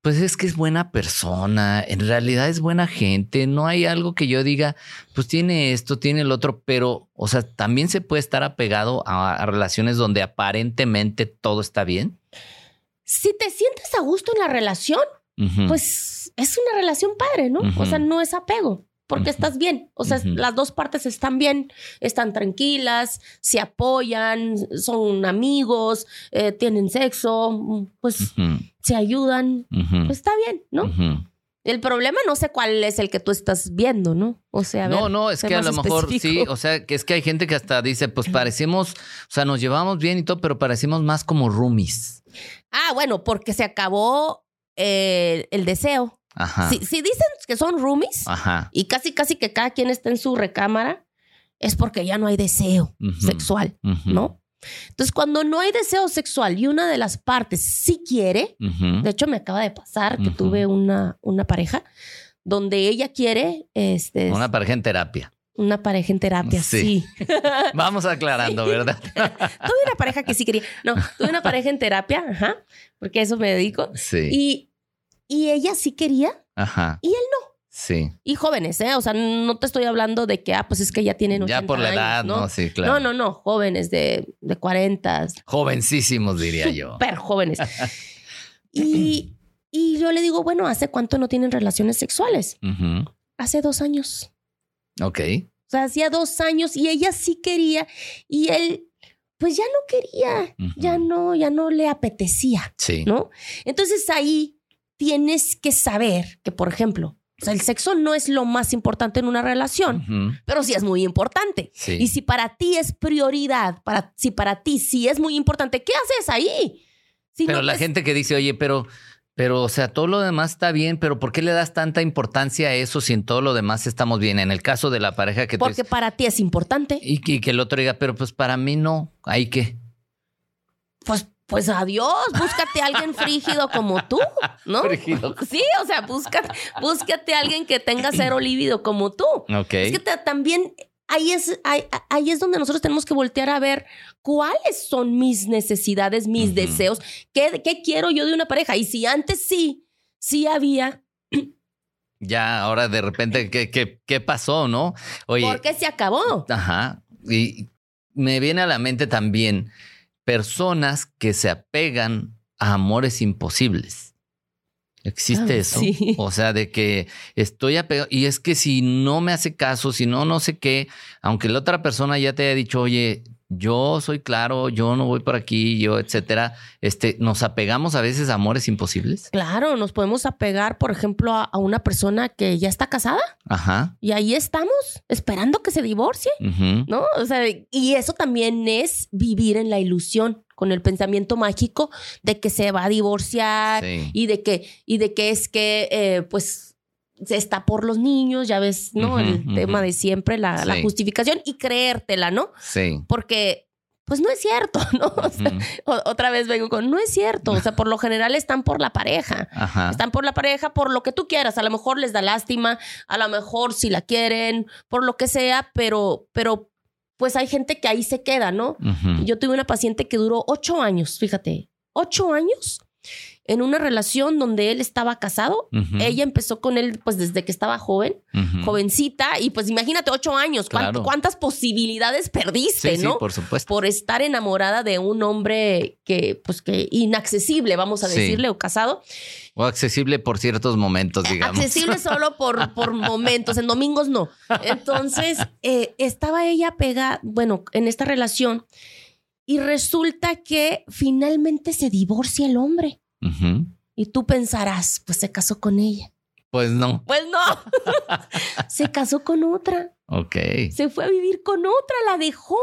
Speaker 1: pues es que es buena persona, en realidad es buena gente, no hay algo que yo diga, pues tiene esto, tiene el otro, pero, o sea, también se puede estar apegado a, a relaciones donde aparentemente todo está bien.
Speaker 2: Si te sientes a gusto en la relación, pues es una relación padre, ¿no? O sea, no es apego, porque estás bien. O sea, las dos partes están bien, están tranquilas, se apoyan, son amigos, eh, tienen sexo, pues se ayudan. Pues está bien, ¿no? El problema no sé cuál es el que tú estás viendo, ¿no? O sea, a ver,
Speaker 1: No, no, es que a lo mejor sí, o sea, que es que hay gente que hasta dice, pues parecemos, o sea, nos llevamos bien y todo, pero parecemos más como roomies.
Speaker 2: Ah, bueno, porque se acabó eh, el deseo.
Speaker 1: Ajá.
Speaker 2: Si, si dicen que son roomies
Speaker 1: Ajá.
Speaker 2: y casi, casi que cada quien está en su recámara, es porque ya no hay deseo sexual, ¿no? Entonces, cuando no hay deseo sexual y una de las partes sí quiere, de hecho me acaba de pasar que tuve una, una pareja donde ella quiere, este,
Speaker 1: Una pareja en terapia.
Speaker 2: una pareja en terapia,
Speaker 1: Sí.
Speaker 2: sí. *laughs*
Speaker 1: Vamos aclarando,
Speaker 2: Sí.
Speaker 1: ¿verdad? *laughs*
Speaker 2: tuve una pareja que sí quería, no, tuve una pareja en terapia, ajá, porque a eso me dedico,
Speaker 1: Sí.
Speaker 2: y, y ella sí quería
Speaker 1: Ajá.
Speaker 2: y él
Speaker 1: no. Sí.
Speaker 2: y jóvenes, ¿eh? O sea, no te estoy hablando de que, ah, pues es que ya tienen 80
Speaker 1: Ya por la
Speaker 2: años,
Speaker 1: edad, ¿no? Sí, claro.
Speaker 2: No, no, no, jóvenes de, de 40,
Speaker 1: Jovencísimos, diría yo.
Speaker 2: súper jóvenes. *laughs* y, y yo le digo, bueno, ¿hace cuánto no tienen relaciones sexuales?
Speaker 1: Ujú.
Speaker 2: Hace dos años.
Speaker 1: Ok.
Speaker 2: O sea, hacía dos años y ella sí quería y él, pues ya no quería, ya no, ya no le apetecía,
Speaker 1: Sí.
Speaker 2: ¿no? Entonces ahí tienes que saber que, por ejemplo, o sea, el sexo no es lo más importante en una relación, pero sí es muy importante.
Speaker 1: Sí.
Speaker 2: Y si para ti es prioridad, para, si para ti sí es muy importante, ¿qué haces ahí? Si
Speaker 1: Pero
Speaker 2: no
Speaker 1: la
Speaker 2: te-
Speaker 1: gente que dice, oye, pero, pero, o sea, todo lo demás está bien, pero ¿por qué le das tanta importancia a eso si en todo lo demás estamos bien? En el caso de la pareja que tú
Speaker 2: Porque para ti es importante.
Speaker 1: y, que- y que el otro diga, pero pues para mí no, hay que.
Speaker 2: Pues pues adiós, búscate a alguien frígido como tú, ¿no?
Speaker 1: Frígido.
Speaker 2: Sí, o sea, búscate, búscate a alguien que tenga cero lívido como tú.
Speaker 1: Ok.
Speaker 2: Es que te- también ahí es, ahí, ahí es donde nosotros tenemos que voltear a ver cuáles son mis necesidades, mis deseos, qué, qué quiero yo de una pareja. Y si antes sí, sí había, *clears throat*
Speaker 1: Ya, ahora de repente, ¿qué, qué, qué pasó, no? Oye.
Speaker 2: ¿por qué se acabó?
Speaker 1: Ajá. Y me viene a la mente también personas que se apegan a amores imposibles. ¿Existe
Speaker 2: Ah,
Speaker 1: eso?
Speaker 2: sí.
Speaker 1: O sea, de que estoy apegado. Y es que si no me hace caso, si no, no sé qué, aunque la otra persona ya te haya dicho, oye, yo soy claro, yo no voy por aquí, yo, etcétera, este, nos apegamos a veces a amores imposibles.
Speaker 2: Claro, nos podemos apegar, por ejemplo, a, a una persona que ya está casada
Speaker 1: Ajá.
Speaker 2: y ahí estamos esperando que se divorcie,
Speaker 1: ujú,
Speaker 2: ¿no? O sea, y eso también es vivir en la ilusión, con el pensamiento mágico de que se va a divorciar
Speaker 1: Sí.
Speaker 2: y de que, y de que es que, eh, pues, está por los niños, ya ves, ¿no? El tema de siempre, la, justificación y creértela, ¿no?
Speaker 1: Sí.
Speaker 2: Porque, pues, no es cierto, *laughs* ¿no? O sea, otra vez vengo con, no es cierto, o sea, por lo general están por la pareja.
Speaker 1: Ajá.
Speaker 2: Están por la pareja, por lo que tú quieras. A lo mejor les da lástima, a lo mejor si la quieren, por lo que sea, pero, pero pues hay gente que ahí se queda, ¿no? Yo tuve una paciente que duró ocho años, fíjate, ocho años en una relación donde él estaba casado. Ella empezó con él pues desde que estaba joven, jovencita, y pues imagínate ocho años, ¿cuán-
Speaker 1: Claro.
Speaker 2: ¿cuántas posibilidades perdiste,
Speaker 1: Sí,
Speaker 2: no?
Speaker 1: sí, por supuesto.
Speaker 2: por estar enamorada de un hombre que, pues que inaccesible, vamos a
Speaker 1: Sí.
Speaker 2: decirle, o casado.
Speaker 1: O accesible por ciertos momentos, digamos.
Speaker 2: Accesible solo por, *laughs* por momentos, en domingos no. Entonces, eh, estaba ella pegada, bueno, en esta relación y resulta que finalmente se divorcia el hombre. Y tú pensarás, pues se casó con ella.
Speaker 1: Pues no.
Speaker 2: Pues no, *laughs* se casó con otra,
Speaker 1: Ok.
Speaker 2: se fue a vivir con otra, la dejó.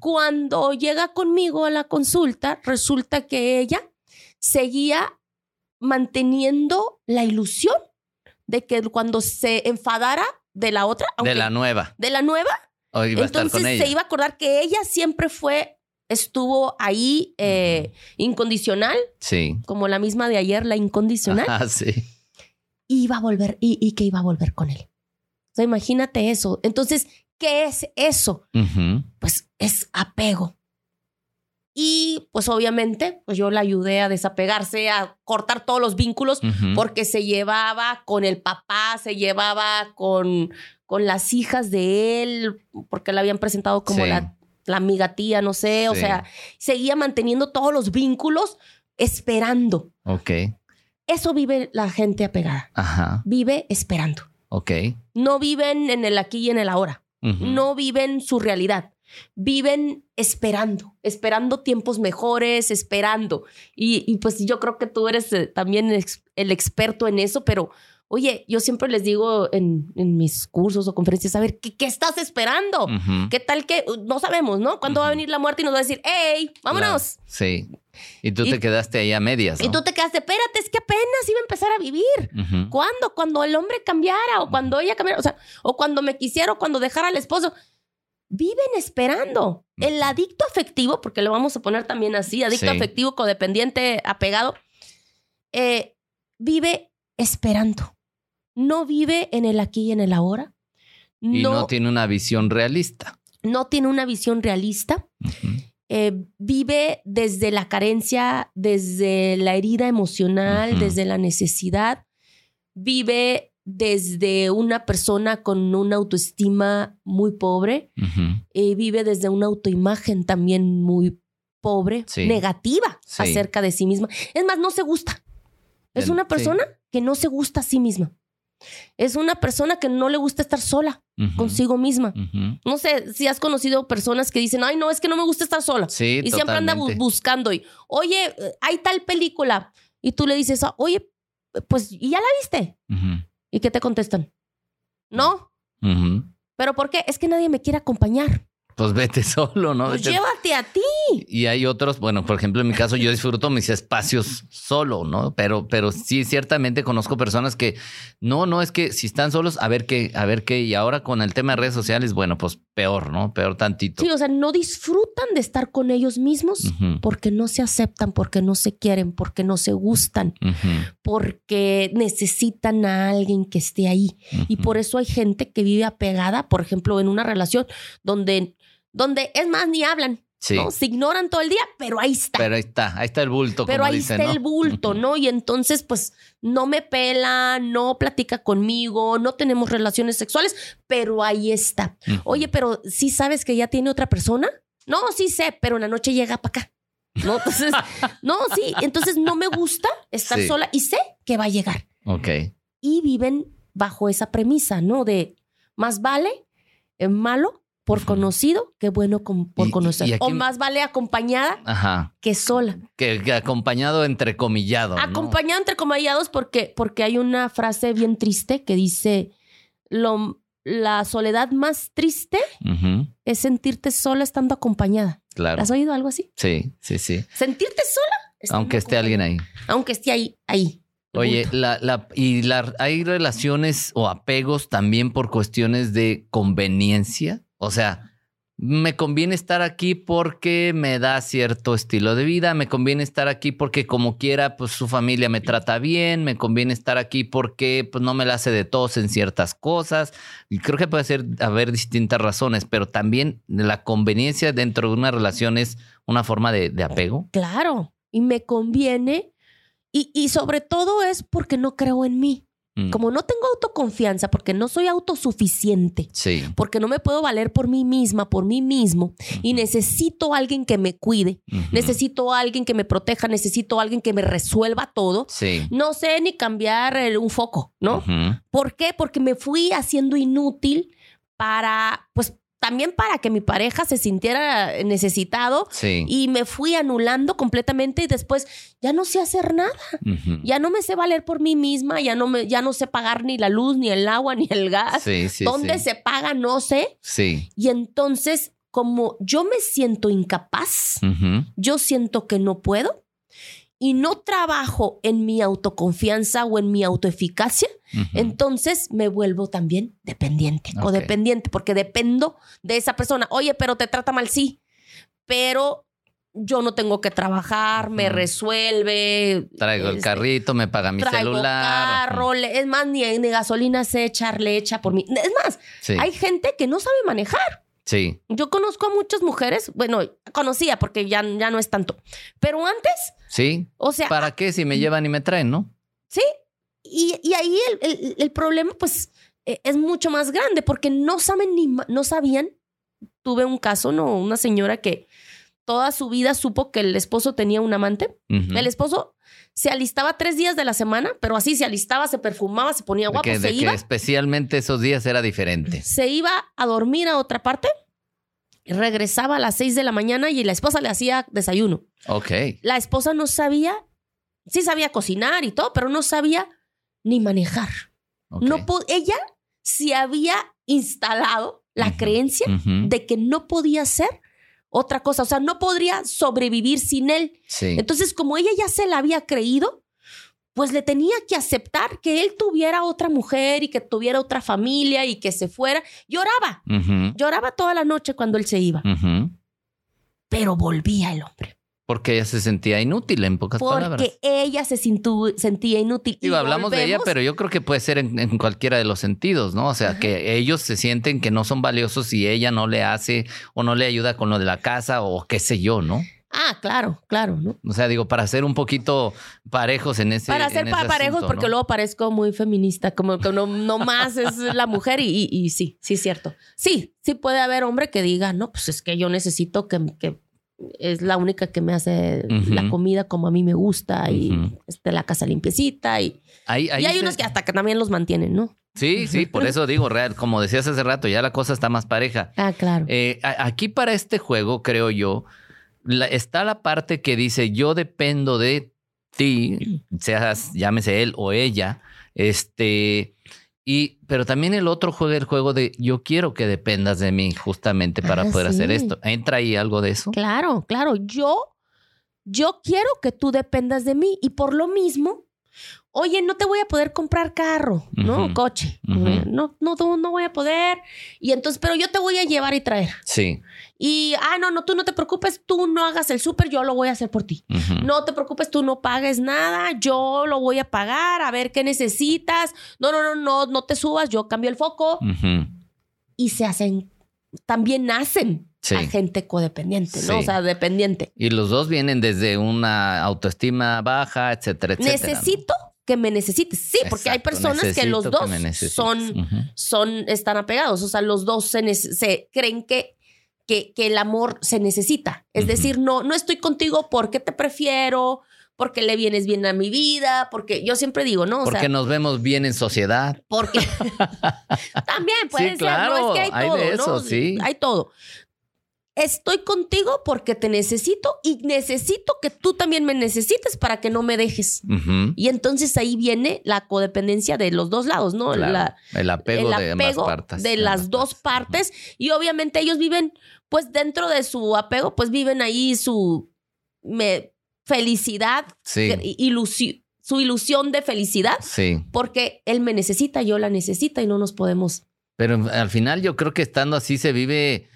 Speaker 2: Cuando llega conmigo a la consulta, resulta que ella seguía manteniendo la ilusión de que cuando se enfadara de la otra,
Speaker 1: De la nueva.
Speaker 2: de la nueva,
Speaker 1: iba a estar
Speaker 2: entonces
Speaker 1: con ella.
Speaker 2: se iba a acordar que ella siempre fue, estuvo ahí eh, incondicional,
Speaker 1: Sí.
Speaker 2: como la misma de ayer, la incondicional,
Speaker 1: Ah, sí.
Speaker 2: y iba a volver, y, y que iba a volver con él. O sea, imagínate eso. Entonces, ¿qué es eso? Pues es apego. Y pues obviamente, pues yo la ayudé a desapegarse, a cortar todos los vínculos, porque se llevaba con el papá, se llevaba con, con las hijas de él, porque la habían presentado como
Speaker 1: Sí.
Speaker 2: la, la amiga tía, no sé, o sea, seguía manteniendo todos los vínculos esperando.
Speaker 1: Ok.
Speaker 2: Eso vive la gente apegada,
Speaker 1: Ajá.
Speaker 2: vive esperando.
Speaker 1: Ok.
Speaker 2: No viven en el aquí y en el ahora. No viven su realidad. Viven esperando, esperando tiempos mejores, esperando. Y, y, pues yo creo que tú eres eh, también el experto en eso, pero oye, yo siempre les digo en, en mis cursos o conferencias, a ver, ¿qué, qué estás esperando? ¿Qué tal que uh, no sabemos, ¿no? ¿Cuándo va a venir la muerte y nos va a decir, hey, vámonos?
Speaker 1: Claro. Sí. Y tú
Speaker 2: Y-
Speaker 1: te quedaste ahí a medias.
Speaker 2: Y tú te quedaste, espérate, es que apenas iba a empezar a vivir. ¿Cuándo? Cuando el hombre cambiara o cuando ella cambiara, o sea, o cuando me quisiera o cuando dejara al esposo. Viven esperando. El adicto afectivo, porque lo vamos a poner también así, adicto
Speaker 1: Sí.
Speaker 2: afectivo, codependiente, apegado, eh, vive esperando. No vive en el aquí y en el ahora.
Speaker 1: Y no,
Speaker 2: No,
Speaker 1: tiene una visión realista.
Speaker 2: no tiene una visión realista. Eh, vive desde la carencia, desde la herida emocional, desde la necesidad. Vive desde una persona con una autoestima muy pobre. Eh, vive desde una autoimagen también muy pobre,
Speaker 1: Sí.
Speaker 2: negativa
Speaker 1: Sí.
Speaker 2: acerca de sí misma. Es más, no se gusta. Es una
Speaker 1: sí.
Speaker 2: persona que no se gusta a sí misma. Es una persona que no le gusta estar sola consigo misma. No sé si has conocido personas que dicen, ay, no, es que no me gusta estar sola.
Speaker 1: Sí,
Speaker 2: Y siempre anda bu- buscando y, oye, eh, hay tal película. Y tú le dices, "Ah, oye, pues, ¿y ya la viste? ¿Y qué te contestan? No, pero ¿por qué? Es que nadie me quiere acompañar.
Speaker 1: Pues vete *laughs* solo, ¿no?
Speaker 2: Pues
Speaker 1: Vete-
Speaker 2: llévate a ti.
Speaker 1: Y hay otros, bueno, por ejemplo, en mi caso yo disfruto mis espacios solo, ¿no? Pero, pero sí, ciertamente conozco personas que no, no es que si están solos, a ver qué, a ver qué. Y ahora con el tema de redes sociales, bueno, pues peor, ¿no? Peor tantito.
Speaker 2: Sí, o sea, no disfrutan de estar con ellos mismos porque no se aceptan, porque no se quieren, porque no se gustan, porque necesitan a alguien que esté ahí. Y por eso hay gente que vive apegada, por ejemplo, en una relación donde, donde es más, ni hablan,
Speaker 1: Sí.
Speaker 2: ¿no? Se ignoran todo el día, pero ahí está.
Speaker 1: Pero ahí está, ahí está el bulto.
Speaker 2: Pero
Speaker 1: como
Speaker 2: ahí está
Speaker 1: ¿no?
Speaker 2: el bulto. ¿no? Y entonces, pues, no me pela, no platica conmigo, no tenemos relaciones sexuales, pero ahí está. Oye, pero ¿sí sabes que ya tiene otra persona? No, sí sé, pero en la noche llega para acá. ¿No? *laughs* Entonces, no, sí. Entonces no me gusta estar
Speaker 1: Sí.
Speaker 2: sola y sé que va a llegar.
Speaker 1: Ok.
Speaker 2: Y viven bajo esa premisa, ¿no? De más vale eh, malo por conocido que bueno con- por
Speaker 1: Y-
Speaker 2: conocer.
Speaker 1: y aquí-
Speaker 2: O más vale acompañada
Speaker 1: Ajá.
Speaker 2: que sola.
Speaker 1: Que, que acompañado entrecomillado. ¿no?
Speaker 2: Acompañado entre comillados porque, porque hay una frase bien triste que dice, lo, la soledad más triste es sentirte sola estando acompañada.
Speaker 1: Claro.
Speaker 2: ¿Has oído algo así?
Speaker 1: Sí, sí, sí.
Speaker 2: Sentirte sola.
Speaker 1: Aunque esté alguien ahí.
Speaker 2: Aunque esté ahí, ahí.
Speaker 1: Oye, la, la, y la, hay relaciones o apegos también por cuestiones de conveniencia. O sea, me conviene estar aquí porque me da cierto estilo de vida, me conviene estar aquí porque como quiera, pues su familia me trata bien, me conviene estar aquí porque pues no me la hace de tos en ciertas cosas. Y creo que puede ser haber distintas razones, pero también la conveniencia dentro de una relación es una forma de, de apego.
Speaker 2: Claro. Y me conviene. Y, y sobre todo es porque no creo en mí.
Speaker 1: Mm,
Speaker 2: Como no tengo autoconfianza, porque no soy autosuficiente,
Speaker 1: Sí.
Speaker 2: porque no me puedo valer por mí misma, por mí mismo, y necesito a alguien que me cuide, necesito a alguien que me proteja, necesito a alguien que me resuelva todo.
Speaker 1: Sí.
Speaker 2: No sé ni cambiar el- un foco, ¿no? ¿Por qué? Porque me fui haciendo inútil para, pues también para que mi pareja se sintiera necesitado
Speaker 1: Sí.
Speaker 2: y me fui anulando completamente y después ya no sé hacer nada. Ya no me sé valer por mí misma, ya no me ya no sé pagar ni la luz, ni el agua, *laughs* ni el gas.
Speaker 1: Sí, sí,
Speaker 2: ¿Dónde se paga? No sé.
Speaker 1: Sí.
Speaker 2: Y entonces, como yo me siento incapaz, yo siento que no puedo y no trabajo en mi autoconfianza o en mi autoeficacia, entonces me vuelvo también dependiente,
Speaker 1: Ok.
Speaker 2: codependiente, porque dependo de esa persona. Oye, pero te trata mal, sí, pero yo no tengo que trabajar, me resuelve.
Speaker 1: Traigo el
Speaker 2: este,
Speaker 1: carrito, me paga mi
Speaker 2: traigo
Speaker 1: celular.
Speaker 2: carro, le- es más, ni, ni gasolina sé echarle, echa por mí. Es más,
Speaker 1: Sí.
Speaker 2: hay gente que no sabe manejar.
Speaker 1: Sí.
Speaker 2: Yo conozco a muchas mujeres, bueno, conocía porque ya, ya no es tanto, pero antes,
Speaker 1: Sí.
Speaker 2: o sea,
Speaker 1: ¿Para qué si me llevan y me traen, no?
Speaker 2: sí, y, y ahí el, el- el problema pues eh, es mucho más grande porque no saben ni, no sabían. Tuve un caso, ¿no? Una señora que toda su vida supo que el esposo tenía un amante. El esposo se alistaba tres días de la semana, pero así se alistaba, se perfumaba, se ponía
Speaker 1: de
Speaker 2: guapo,
Speaker 1: que,
Speaker 2: se
Speaker 1: de que
Speaker 2: iba.
Speaker 1: especialmente esos días era diferente.
Speaker 2: se iba a dormir a otra parte, regresaba a las 6 de la mañana y la esposa le hacía desayuno.
Speaker 1: Ok.
Speaker 2: La esposa no sabía, sí sabía cocinar y todo, pero no sabía ni manejar.
Speaker 1: ok.
Speaker 2: No ella se había instalado la creencia de que no podía hacer otra cosa, o sea, no podría sobrevivir sin él.
Speaker 1: Sí.
Speaker 2: Entonces, como ella ya se la había creído, pues le tenía que aceptar que él tuviera otra mujer y que tuviera otra familia y que se fuera. Lloraba, lloraba toda la noche cuando él se iba, pero volvía el hombre.
Speaker 1: Porque ella se sentía inútil, en pocas palabras.
Speaker 2: Porque ella se sintu- sentía inútil. Y
Speaker 1: hablamos de ella, pero yo creo que puede ser en, en cualquiera de los sentidos, ¿no? O sea,
Speaker 2: Ajá.
Speaker 1: que ellos se sienten que no son valiosos si ella no le hace o no le ayuda con lo de la casa o qué sé yo, ¿no?
Speaker 2: Ah, claro, claro, ¿no?
Speaker 1: O sea, digo, para ser un poquito parejos en ese
Speaker 2: Para ser pa- parejos,
Speaker 1: asunto,
Speaker 2: porque
Speaker 1: ¿no?
Speaker 2: luego parezco muy feminista, como que no, no más es *laughs* la mujer y, y- y sí, sí es cierto. Sí, sí puede haber hombre que diga, no, pues es que yo necesito que, que es la única que me hace la comida como a mí me gusta y este, la casa limpiecita y,
Speaker 1: Ahí- ahí
Speaker 2: y hay
Speaker 1: se-
Speaker 2: unos que hasta que también los mantienen, ¿no?
Speaker 1: Sí, sí, por *laughs* eso digo, real, como decías hace rato, ya la cosa está más pareja.
Speaker 2: Ah, claro.
Speaker 1: Eh, a- aquí para este juego, creo yo, la- está la parte que dice yo dependo de ti, *clears throat* seas, llámese él o ella, este, Y, pero también el otro juega el juego de yo quiero que dependas de mí justamente para
Speaker 2: Ah,
Speaker 1: poder hacer esto. ¿Entra ahí algo de eso?
Speaker 2: Claro, claro. Yo, yo quiero que tú dependas de mí y por lo mismo, oye, no te voy a poder comprar carro, ¿no? Coche.
Speaker 1: Ujú.
Speaker 2: No, no, no, no voy a poder. Y entonces, pero yo te voy a llevar y traer.
Speaker 1: Sí.
Speaker 2: Y, ah, no, no, tú no te preocupes, tú no hagas el súper, yo lo voy a hacer por ti. No te preocupes, tú no pagues nada, yo lo voy a pagar, a ver qué necesitas. No, no, no, no, no te subas, yo cambio el foco. Y se hacen, también nacen
Speaker 1: Sí.
Speaker 2: a gente codependiente, ¿no?
Speaker 1: Sí.
Speaker 2: O sea, dependiente.
Speaker 1: Y los dos vienen desde una autoestima baja, etcétera, etcétera. ¿no?
Speaker 2: Que me necesites. Sí, porque hay personas que los dos son, son, están apegados. O sea, los dos se, se creen que, que, que el amor se necesita. Es decir, no, no estoy contigo porque te prefiero, porque le vienes bien a mi vida, porque yo siempre digo, ¿no? O
Speaker 1: Porque
Speaker 2: sea,
Speaker 1: nos vemos bien en sociedad.
Speaker 2: porque *laughs* *laughs* también puede
Speaker 1: Sí,
Speaker 2: ser, no
Speaker 1: claro,
Speaker 2: es que hay,
Speaker 1: hay
Speaker 2: todo,
Speaker 1: de eso,
Speaker 2: ¿no?
Speaker 1: sí.
Speaker 2: Hay todo. Estoy contigo porque te necesito y necesito que tú también me necesites para que no me dejes. Y entonces ahí viene la codependencia de los dos lados, ¿no?
Speaker 1: Claro.
Speaker 2: La-
Speaker 1: el apego,
Speaker 2: el
Speaker 1: de ambas partes.
Speaker 2: de las dos partes. Y obviamente ellos viven, pues dentro de su apego, pues viven ahí su me- felicidad,
Speaker 1: Sí,
Speaker 2: su ilusión de felicidad,
Speaker 1: sí.
Speaker 2: porque él me necesita, yo la necesita y no nos podemos.
Speaker 1: Pero al final yo creo que estando así se vive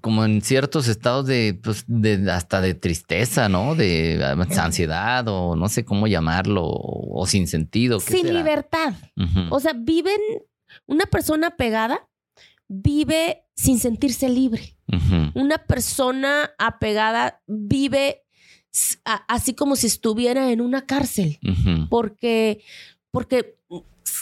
Speaker 1: como en ciertos estados de, pues, de hasta de tristeza, ¿no? De ansiedad o no sé cómo llamarlo, o, o sin sentido. ¿qué
Speaker 2: Sin
Speaker 1: será?
Speaker 2: libertad. O sea, viven, una persona pegada vive sin sentirse libre. Una persona apegada vive a- así como si estuviera en una cárcel, porque, porque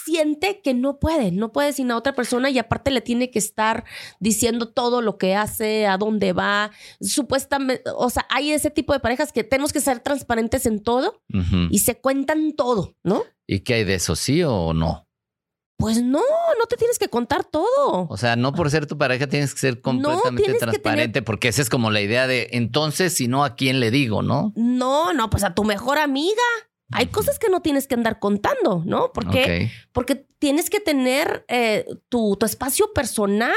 Speaker 2: siente que no puede, no puede sin a otra persona y aparte le tiene que estar diciendo todo lo que hace, a dónde va. Supuestamente, o sea, hay ese tipo de parejas que tenemos que ser transparentes en todo y se cuentan todo, ¿no?
Speaker 1: ¿Y qué hay de eso, sí o no?
Speaker 2: Pues no, no te tienes que contar todo.
Speaker 1: O sea, no por ser tu pareja tienes que ser completamente transparente, porque esa es como la idea de entonces, si no, ¿a quién le digo, no?
Speaker 2: No, no, pues a tu mejor amiga. Hay cosas que no tienes que andar contando, ¿no? Porque, porque tienes que tener eh, tu, tu espacio personal,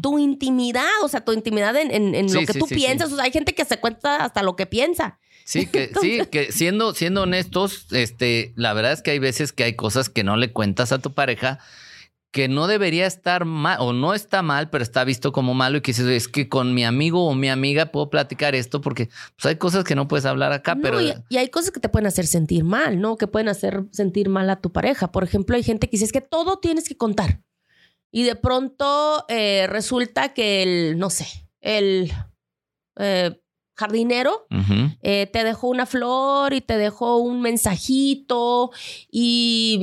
Speaker 2: tu intimidad, o sea, tu intimidad en, en- en
Speaker 1: Sí,
Speaker 2: lo que
Speaker 1: sí,
Speaker 2: tú
Speaker 1: sí,
Speaker 2: piensas. O sea, hay gente que se cuenta hasta lo que piensa.
Speaker 1: Sí, que, sí, que siendo, siendo honestos, este, la verdad es que hay veces que hay cosas que no le cuentas a tu pareja que no debería estar mal, o no está mal, pero está visto como malo y que dices, es que con mi amigo o mi amiga puedo platicar esto porque pues, hay cosas que no puedes hablar acá,
Speaker 2: No,
Speaker 1: pero
Speaker 2: y, y hay cosas que te pueden hacer sentir mal, ¿no? Que pueden hacer sentir mal a tu pareja. Por ejemplo, hay gente que dice es que todo tienes que contar. Y de pronto eh, resulta que el, no sé, el eh, jardinero eh, te dejó una flor y te dejó un mensajito y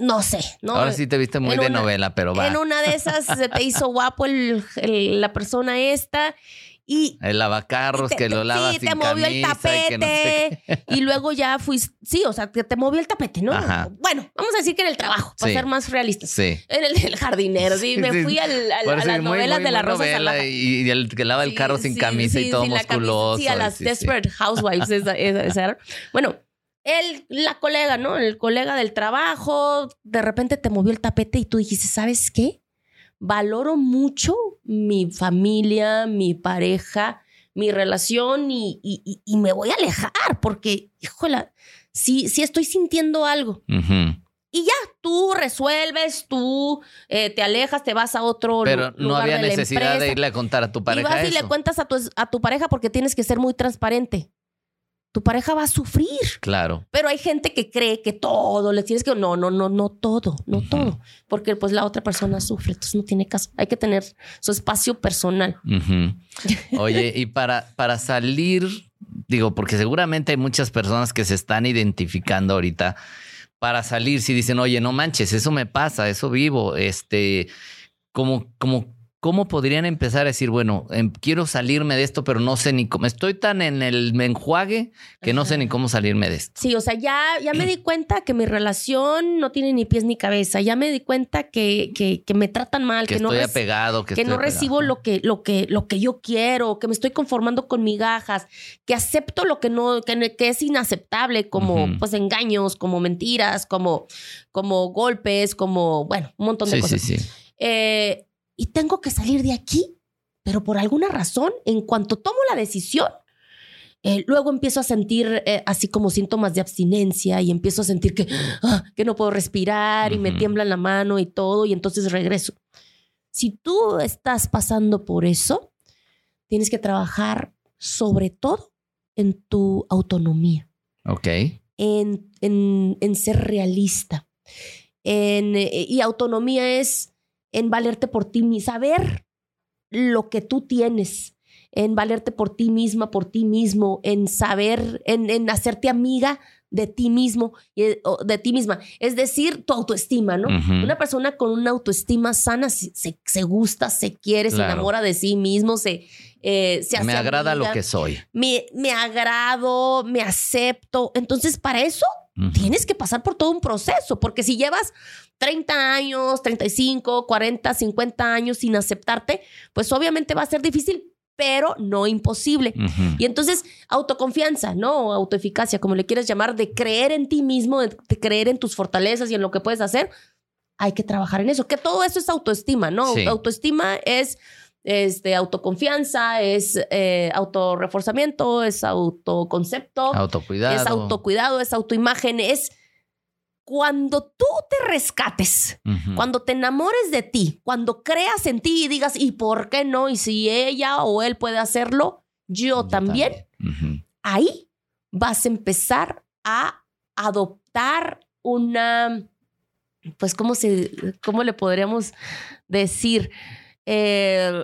Speaker 2: no sé, ¿no?
Speaker 1: ahora sí te viste muy
Speaker 2: en
Speaker 1: de
Speaker 2: una-
Speaker 1: novela, pero va.
Speaker 2: En una de esas se te hizo guapo el- el- la persona esta y
Speaker 1: El lavacarros
Speaker 2: te-
Speaker 1: que lo lavas
Speaker 2: sí,
Speaker 1: sin
Speaker 2: te movió el
Speaker 1: camisa y que no sé
Speaker 2: tapete y luego ya fuiste, sí, o sea, que te movió el tapete, ¿no?
Speaker 1: Ajá.
Speaker 2: Bueno, vamos a decir que en el trabajo, para
Speaker 1: Sí.
Speaker 2: ser más realistas.
Speaker 1: Sí.
Speaker 2: En el, el jardinero, sí, me fui al- a las
Speaker 1: muy,
Speaker 2: novelas
Speaker 1: muy,
Speaker 2: de la Rosa
Speaker 1: novela y, y el que lava el carro sin camisa y todo
Speaker 2: camisa-
Speaker 1: musculoso.
Speaker 2: sí, a las. Desperate Housewives. esa- esa- esa era. Bueno, el, la colega, ¿no? El colega del trabajo, de repente te movió el tapete y tú dijiste, ¿sabes qué? Valoro mucho mi familia, mi pareja, mi relación y, y- y- y me voy a alejar porque, híjola, sí, sí estoy sintiendo algo. Y ya, tú resuelves, tú eh, te alejas, te vas a otro
Speaker 1: Pero
Speaker 2: lu-
Speaker 1: no
Speaker 2: lugar
Speaker 1: había
Speaker 2: de la
Speaker 1: necesidad de irle a contar a tu
Speaker 2: Y
Speaker 1: pareja
Speaker 2: vas y le cuentas a tu, a tu pareja porque tienes que ser muy transparente. Tu pareja va a sufrir.
Speaker 1: Claro.
Speaker 2: Pero hay gente que cree que todo le tienes que. No, no, no, no todo, no todo. Porque pues la otra persona sufre, entonces no tiene caso. Hay que tener su espacio personal.
Speaker 1: Oye, y para, para salir, digo, porque seguramente hay muchas personas que se están identificando ahorita. Para salir, si dicen, oye, no manches, eso me pasa, eso vivo, este, como, como, ¿cómo podrían empezar a decir, bueno, em, quiero salirme de esto, pero no sé ni cómo? Estoy tan en el enjuague que no sé ni cómo salirme de esto.
Speaker 2: Sí, o sea, ya, ya me di *clears throat* cuenta que mi relación no tiene ni pies ni cabeza. Ya me di cuenta que, que, que me tratan mal,
Speaker 1: que,
Speaker 2: que
Speaker 1: estoy
Speaker 2: no,
Speaker 1: apegado, que,
Speaker 2: que
Speaker 1: estoy
Speaker 2: no recibo lo que, lo, que, lo que yo quiero, que me estoy conformando con migajas, que acepto lo que no, que, que es inaceptable, como pues engaños, como mentiras, como, como golpes, como, bueno, un montón de
Speaker 1: Sí,
Speaker 2: cosas.
Speaker 1: sí, sí.
Speaker 2: Eh, y tengo que salir de aquí, pero por alguna razón, en cuanto tomo la decisión, eh, luego empiezo a sentir eh, así como síntomas de abstinencia y empiezo a sentir que, ah, que no puedo respirar y me tiembla la mano y todo, y entonces regreso. Si tú estás pasando por eso, tienes que trabajar sobre todo en tu autonomía
Speaker 1: Ok.
Speaker 2: en, en- en ser realista. En, eh, y autonomía es en valerte por ti mismo, saber lo que tú tienes, en valerte por ti misma, por ti mismo, en saber, en, en hacerte amiga de ti mismo, de ti misma. Es decir, tu autoestima, ¿no? Una persona con una autoestima sana se, se- gusta, se quiere, se enamora de sí mismo, se, eh, se hace
Speaker 1: Me agrada lo que soy.
Speaker 2: Me, me agrado, me acepto. Entonces, para eso Tienes que pasar por todo un proceso, porque si llevas 30 años, 35, 40, 50 años sin aceptarte, pues obviamente va a ser difícil, pero no imposible. Y entonces, autoconfianza, ¿no? Autoeficacia, como le quieras llamar, de creer en ti mismo, de, de creer en tus fortalezas y en lo que puedes hacer, hay que trabajar en eso. Que todo eso es autoestima, ¿no?
Speaker 1: Sí.
Speaker 2: Autoestima es este, autoconfianza, es eh, autorreforzamiento, es autoconcepto,
Speaker 1: Autocuidado.
Speaker 2: es autocuidado, es autoimagen, es cuando tú te rescates, cuando te enamores de ti, cuando creas en ti y digas, ¿y por qué no? Y si ella o él puede hacerlo, yo,
Speaker 1: Yo
Speaker 2: también, ahí vas a empezar a adoptar una, pues, ¿cómo, se, cómo le podríamos decir? Eh,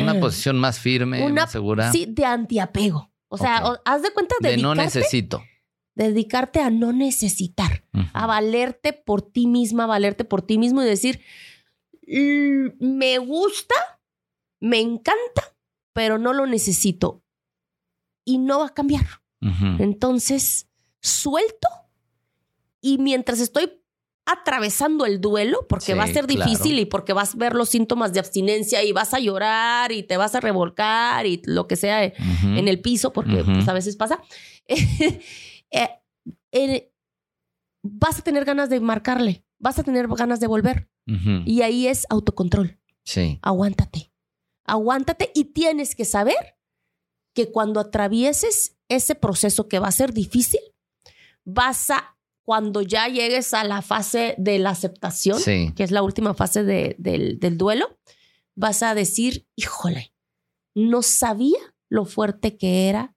Speaker 1: Una *clears throat* posición más firme,
Speaker 2: una-
Speaker 1: más segura.
Speaker 2: Sí, de antiapego. O sea, o- haz de cuenta
Speaker 1: de no necesito.
Speaker 2: dedicarte a no necesitar a valerte por ti misma, a valerte por ti mismo y decir, "Mm, me gusta, me encanta, pero no lo necesito. Y no va a cambiar. Entonces, suelto y mientras estoy atravesando el duelo, porque
Speaker 1: Sí,
Speaker 2: va a ser
Speaker 1: claro.
Speaker 2: difícil y porque vas a ver los síntomas de abstinencia y vas a llorar y te vas a revolcar y lo que sea
Speaker 1: Ujú.
Speaker 2: en el piso, porque pues, a veces pasa, *laughs* eh, eh, vas a tener ganas de marcarle, vas a tener ganas de volver. Y ahí es autocontrol.
Speaker 1: Sí.
Speaker 2: Aguántate. Aguántate y tienes que saber que cuando atravieses ese proceso que va a ser difícil, vas a, cuando ya llegues a la fase de la aceptación,
Speaker 1: Sí.
Speaker 2: que es la última fase de- del, del duelo, vas a decir, híjole, no sabía lo fuerte que era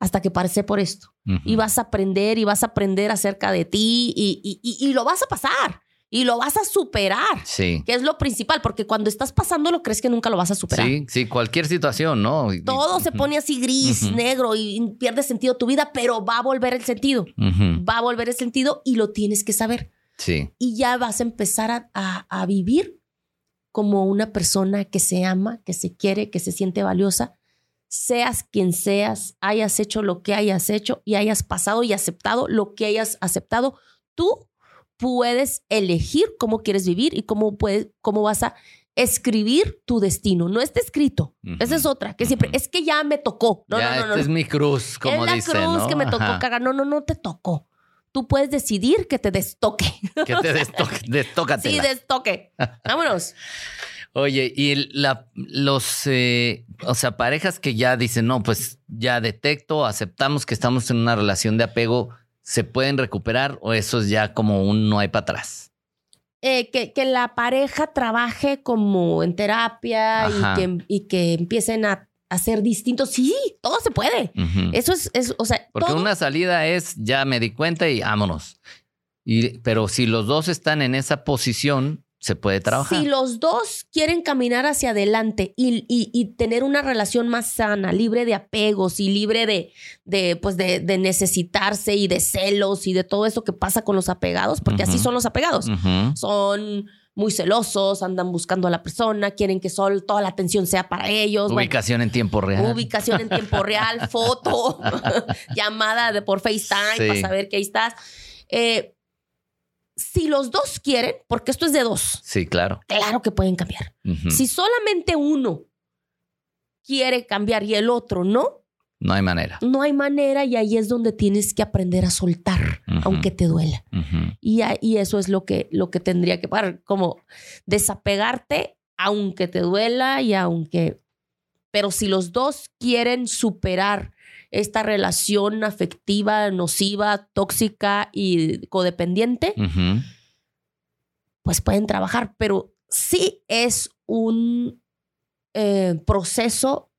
Speaker 2: hasta que pasé por esto. Y vas a aprender y vas a aprender acerca de ti y, y- y- y lo vas a pasar y lo vas a superar,
Speaker 1: Sí.
Speaker 2: que es lo principal, porque cuando estás pasando lo crees que nunca lo vas a superar.
Speaker 1: Sí, sí, cualquier situación, ¿no?
Speaker 2: Todo se pone así gris, negro y pierde sentido tu vida, pero va a volver el sentido. Va a volver el sentido y lo tienes que saber.
Speaker 1: Sí.
Speaker 2: y ya vas a empezar a, a- a vivir como una persona que se ama, que se quiere, que se siente valiosa, seas quien seas, hayas hecho lo que hayas hecho y hayas pasado y aceptado lo que hayas aceptado, tú puedes elegir cómo quieres vivir y cómo, puedes, cómo vas a escribir tu destino. No está escrito. Esa es otra, que siempre, es que ya me tocó. No,
Speaker 1: ya,
Speaker 2: no, no, no.
Speaker 1: esta es mi cruz, como
Speaker 2: es la cruz
Speaker 1: ¿no?
Speaker 2: que me tocó
Speaker 1: Ajá.
Speaker 2: cagar. No, no, no te tocó. Tú puedes decidir que te destoque. *laughs*
Speaker 1: Que te destoque,
Speaker 2: Sí,
Speaker 1: destócatela.
Speaker 2: destoque. Vámonos.
Speaker 1: Oye, y la, los, eh, o sea, parejas que ya dicen, no, pues ya detecto, aceptamos que estamos en una relación de apego, ¿se pueden recuperar o eso es ya como un no hay para atrás?
Speaker 2: Eh, que, que la pareja trabaje como en terapia y que, y que empiecen a, ser distintos. Sí, todo se puede. Eso es, es o sea,
Speaker 1: Porque
Speaker 2: todo-
Speaker 1: una salida es, ya me di cuenta y vámonos. Y, pero si los dos están en esa posición, se puede trabajar.
Speaker 2: Si los dos quieren caminar hacia adelante y, y, tener una relación más sana, libre de apegos y libre de, de pues de, de, necesitarse y de celos y de todo eso que pasa con los apegados, porque así son los apegados. Son muy celosos, andan buscando a la persona, quieren que solo toda la atención sea para ellos.
Speaker 1: Ubicación en tiempo real.
Speaker 2: Ubicación en tiempo real, foto, *laughs* *laughs* llamada de por FaceTime para saber que ahí estás. Eh, si los dos quieren, porque esto es de dos.
Speaker 1: Sí, claro.
Speaker 2: Claro que pueden cambiar. Si solamente uno quiere cambiar y el otro no,
Speaker 1: no hay manera.
Speaker 2: No hay manera y ahí es donde tienes que aprender a soltar, aunque te duela. y, y, eso es lo que, lo que tendría que pasar, como desapegarte, aunque te duela y aunque... Pero si los dos quieren superar esta relación afectiva, nociva, tóxica y codependiente, pues pueden trabajar, pero sí es un eh, proceso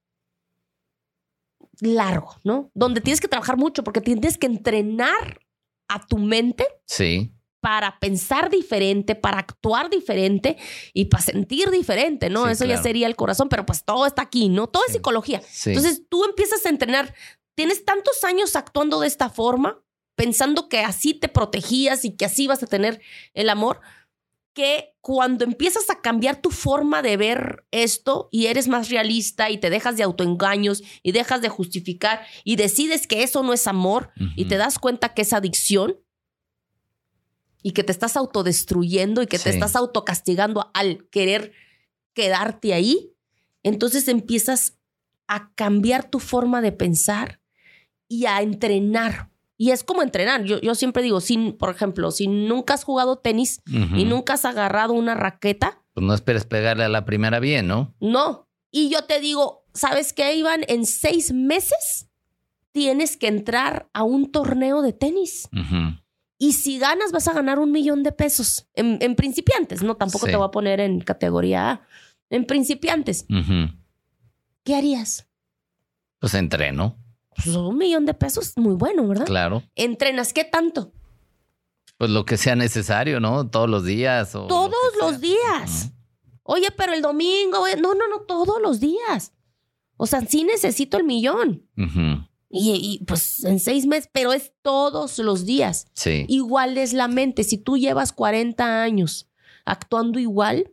Speaker 2: largo, ¿no? Donde tienes que trabajar mucho porque tienes que entrenar a tu mente.
Speaker 1: Sí.
Speaker 2: Para pensar diferente, para actuar diferente y para sentir diferente, ¿no? Eso ya sería el corazón, pero pues todo está aquí, ¿no? Todo es psicología. Entonces tú empiezas a entrenar. Tienes tantos años actuando de esta forma, pensando que así te protegías y que así vas a tener el amor, que cuando empiezas a cambiar tu forma de ver esto y eres más realista y te dejas de autoengaños y dejas de justificar y decides que eso no es amor y te das cuenta que es adicción y que te estás autodestruyendo y que te estás autocastigando al querer quedarte ahí, entonces empiezas a cambiar tu forma de pensar y a entrenar y es como entrenar. Yo, yo siempre digo, si, por ejemplo, si nunca has jugado tenis y nunca has agarrado una raqueta.
Speaker 1: Pues no esperes pegarle a la primera bien, ¿no?
Speaker 2: No. Y yo te digo, ¿sabes qué, Iván? En seis meses tienes que entrar a un torneo de tenis. Y si ganas, vas a ganar un millón de pesos. En, principiantes, ¿no? Tampoco te voy a poner en categoría A. En principiantes. ¿Qué harías?
Speaker 1: Pues entreno.
Speaker 2: Pues un millón de pesos, muy bueno, ¿verdad?
Speaker 1: Claro.
Speaker 2: ¿Entrenas qué tanto?
Speaker 1: Pues lo que sea necesario, ¿no? Todos los días. O
Speaker 2: todos los días. Oye, pero el domingo, no, no, no, todos los días. O sea, sí necesito el millón. y, pues en seis meses, pero es todos los días.
Speaker 1: Sí.
Speaker 2: Igual es la mente. Si tú llevas 40 años actuando igual,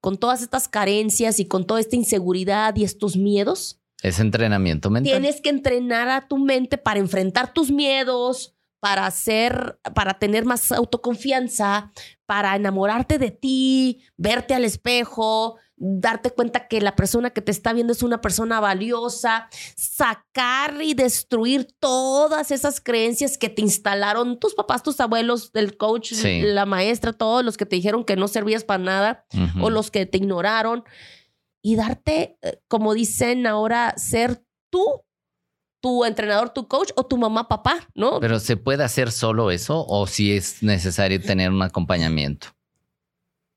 Speaker 2: con todas estas carencias y con toda esta inseguridad y estos miedos,
Speaker 1: es entrenamiento mental.
Speaker 2: Tienes que entrenar a tu mente para enfrentar tus miedos, para hacer, para tener más autoconfianza, para enamorarte de ti, verte al espejo, darte cuenta que la persona que te está viendo es una persona valiosa, sacar y destruir todas esas creencias que te instalaron tus papás, tus abuelos, el coach, la maestra, todos los que te dijeron que no servías para nada o los que te ignoraron y darte, eh, como dicen ahora, ser tú, tu entrenador, tu coach o tu mamá, papá, ¿no?
Speaker 1: Pero ¿se puede hacer solo eso o si es necesario tener un acompañamiento?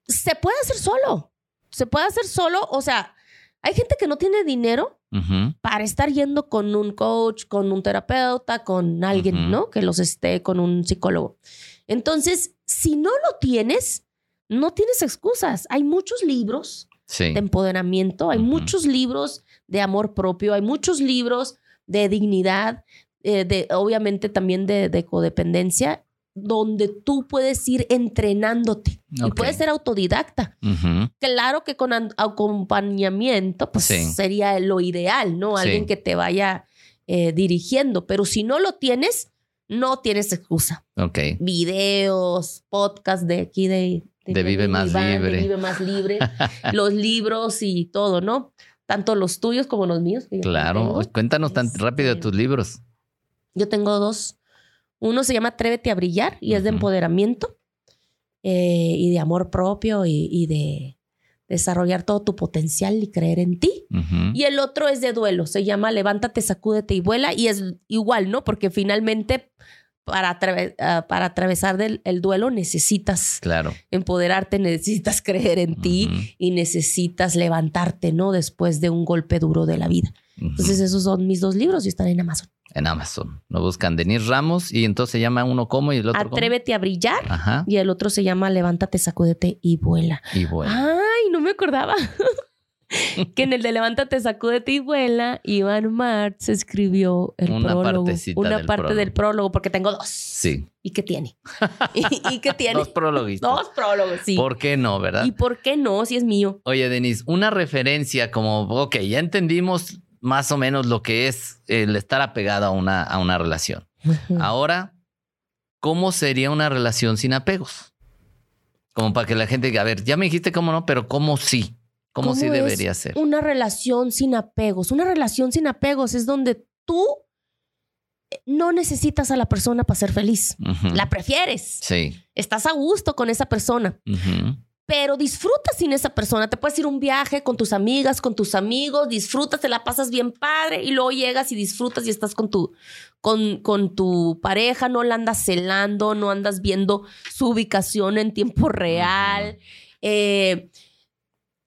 Speaker 2: Se puede hacer solo. Se puede hacer solo. O sea, hay gente que no tiene dinero para estar yendo con un coach, con un terapeuta, con alguien, ¿no? Que los esté, con un psicólogo. Entonces, si no lo tienes, no tienes excusas. Hay muchos libros de empoderamiento. Hay muchos libros de amor propio, hay muchos libros de dignidad, eh, de, obviamente también de, codependencia, donde tú puedes ir entrenándote y puedes ser autodidacta. Claro que con acompañamiento, pues sería lo ideal, ¿no? Alguien que te vaya eh, dirigiendo, pero si no lo tienes, no tienes excusa.
Speaker 1: Ok.
Speaker 2: Videos, podcast de aquí de,
Speaker 1: de, Vive Más Libre.
Speaker 2: Vive Más Libre. *laughs* los libros y todo, ¿no? Tanto los tuyos como los míos.
Speaker 1: Claro. Cuéntanos tan rápido de este, tus libros.
Speaker 2: Yo tengo dos. Uno se llama Atrévete a brillar y es de empoderamiento eh, y de amor propio y, de desarrollar todo tu potencial y creer en ti. Y el otro es de duelo, se llama Levántate, sacúdete y vuela y es igual, ¿no? Porque finalmente para, ah, para atravesar el duelo necesitas
Speaker 1: claro.
Speaker 2: empoderarte, necesitas creer en ti y necesitas levantarte, ¿no? Después de un golpe duro de la vida. Entonces esos son mis dos libros y están en Amazon.
Speaker 1: En Amazon. Lo buscan Denise Ramos y entonces se llama uno como y el otro
Speaker 2: Atrévete a brillar.
Speaker 1: Ajá.
Speaker 2: Y el otro se llama Levántate, sacúdete y vuela.
Speaker 1: Y vuela.
Speaker 2: Ay, no me acordaba. *laughs* *laughs* que en el de Levántate, sacúdete y vuela, Iván Martz escribió el
Speaker 1: Una
Speaker 2: prólogo. Una
Speaker 1: del
Speaker 2: parte
Speaker 1: prólogo.
Speaker 2: del prólogo, porque tengo dos.
Speaker 1: Sí.
Speaker 2: ¿Y qué tiene? *laughs* ¿Y, y qué tiene?
Speaker 1: Dos prologuistas.
Speaker 2: Dos prólogos, sí.
Speaker 1: ¿Por qué no, verdad?
Speaker 2: ¿Y por qué no? Si es mío.
Speaker 1: Oye, Denise, una referencia como, ok, ya entendimos más o menos lo que es el estar apegado a una, a una relación. Ahora, ¿cómo sería una relación sin apegos? Como para que la gente diga, a ver, ya me dijiste cómo no, pero ¿cómo sí? ¿Cómo, sí
Speaker 2: es
Speaker 1: debería ser?
Speaker 2: Una relación sin apegos. Una relación sin apegos es donde tú no necesitas a la persona para ser feliz. La prefieres.
Speaker 1: Sí.
Speaker 2: Estás a gusto con esa persona. Pero disfrutas sin esa persona. Te puedes ir a un viaje con tus amigas, con tus amigos, disfrutas, te la pasas bien padre y luego llegas y disfrutas y estás con tu, con, con tu pareja, no la andas celando, no andas viendo su ubicación en tiempo real. Eh,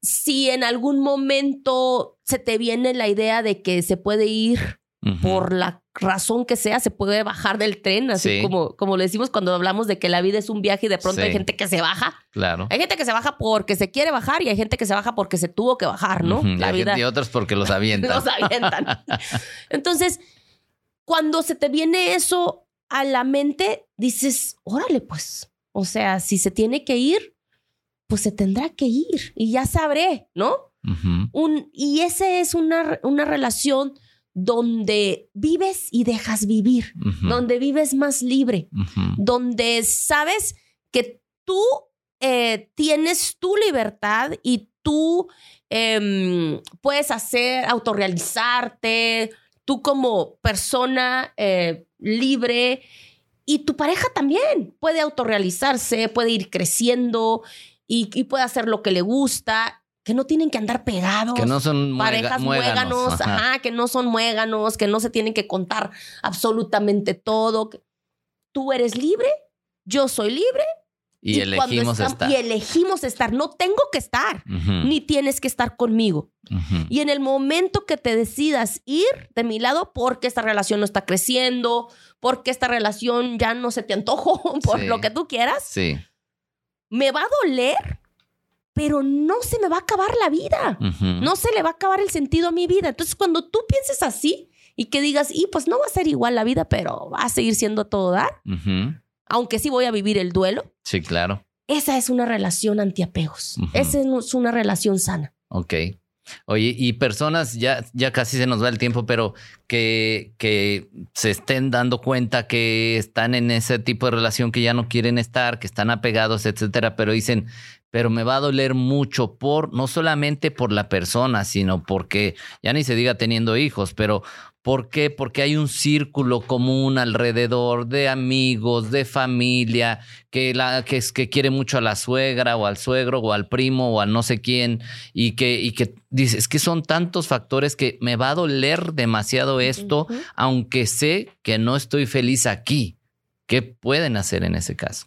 Speaker 2: si en algún momento se te viene la idea de que se puede ir por la razón que sea, se puede bajar del tren, así
Speaker 1: Sí.
Speaker 2: como, como le decimos cuando hablamos de que la vida es un viaje y de pronto
Speaker 1: Sí.
Speaker 2: hay gente que se baja.
Speaker 1: Claro.
Speaker 2: Hay gente que se baja porque se quiere bajar y hay gente que se baja porque se tuvo que bajar, ¿no?
Speaker 1: Y
Speaker 2: La vida
Speaker 1: y otros porque los *laughs* avientan.
Speaker 2: los avientan. *laughs* Entonces, cuando se te viene eso a la mente, dices, órale, pues. O sea, si se tiene que ir, pues se tendrá que ir y ya sabré, ¿no? Un, y ese es una, una relación donde vives y dejas vivir, donde vives más libre donde sabes que tú eh, tienes tu libertad y tú em, puedes hacer, autorrealizarte, tú como persona eh, libre. Y tu pareja también puede autorrealizarse, puede ir creciendo y, y puede hacer lo que le gusta, que no tienen que andar pegados
Speaker 1: Que no son
Speaker 2: parejas muéganos,
Speaker 1: Ajá.
Speaker 2: ajá, que no son muéganos, que no se tienen que contar absolutamente todo. Tú eres libre, yo soy libre.
Speaker 1: Y,
Speaker 2: cuando
Speaker 1: elegimos
Speaker 2: estam-
Speaker 1: estar.
Speaker 2: Y elegimos estar. No tengo que estar,
Speaker 1: Ujú.
Speaker 2: ni tienes que estar conmigo.
Speaker 1: Ujú.
Speaker 2: Y en el momento que te decidas ir de mi lado, porque esta relación no está creciendo, porque esta relación ya no se te antojó, *laughs* por
Speaker 1: Sí.
Speaker 2: lo que tú quieras,
Speaker 1: Sí.
Speaker 2: Me va a doler, pero no se me va a acabar la vida no se le va a acabar el sentido a mi vida. Entonces, cuando tú pienses así y que digas, y pues no va a ser igual la vida, pero va a seguir siendo todo dar, aunque sí voy a vivir el duelo,
Speaker 1: Sí, claro.
Speaker 2: esa es una relación antiapegos. Esa es una relación sana.
Speaker 1: Ok. Oye, y personas, ya, ya casi se nos va el tiempo, pero que, que se estén dando cuenta que están en ese tipo de relación que ya no quieren estar, que están apegados, etcétera, pero dicen, pero me va a doler mucho por, no solamente por la persona, sino porque, ya ni se diga teniendo hijos, pero ¿por qué? Porque hay un círculo común alrededor de amigos, de familia, que, la, que, es, que quiere mucho a la suegra o al suegro o al primo o al no sé quién y que, y que dice, es que son tantos factores que me va a doler demasiado esto, aunque sé que no estoy feliz aquí. ¿Qué pueden hacer en ese caso?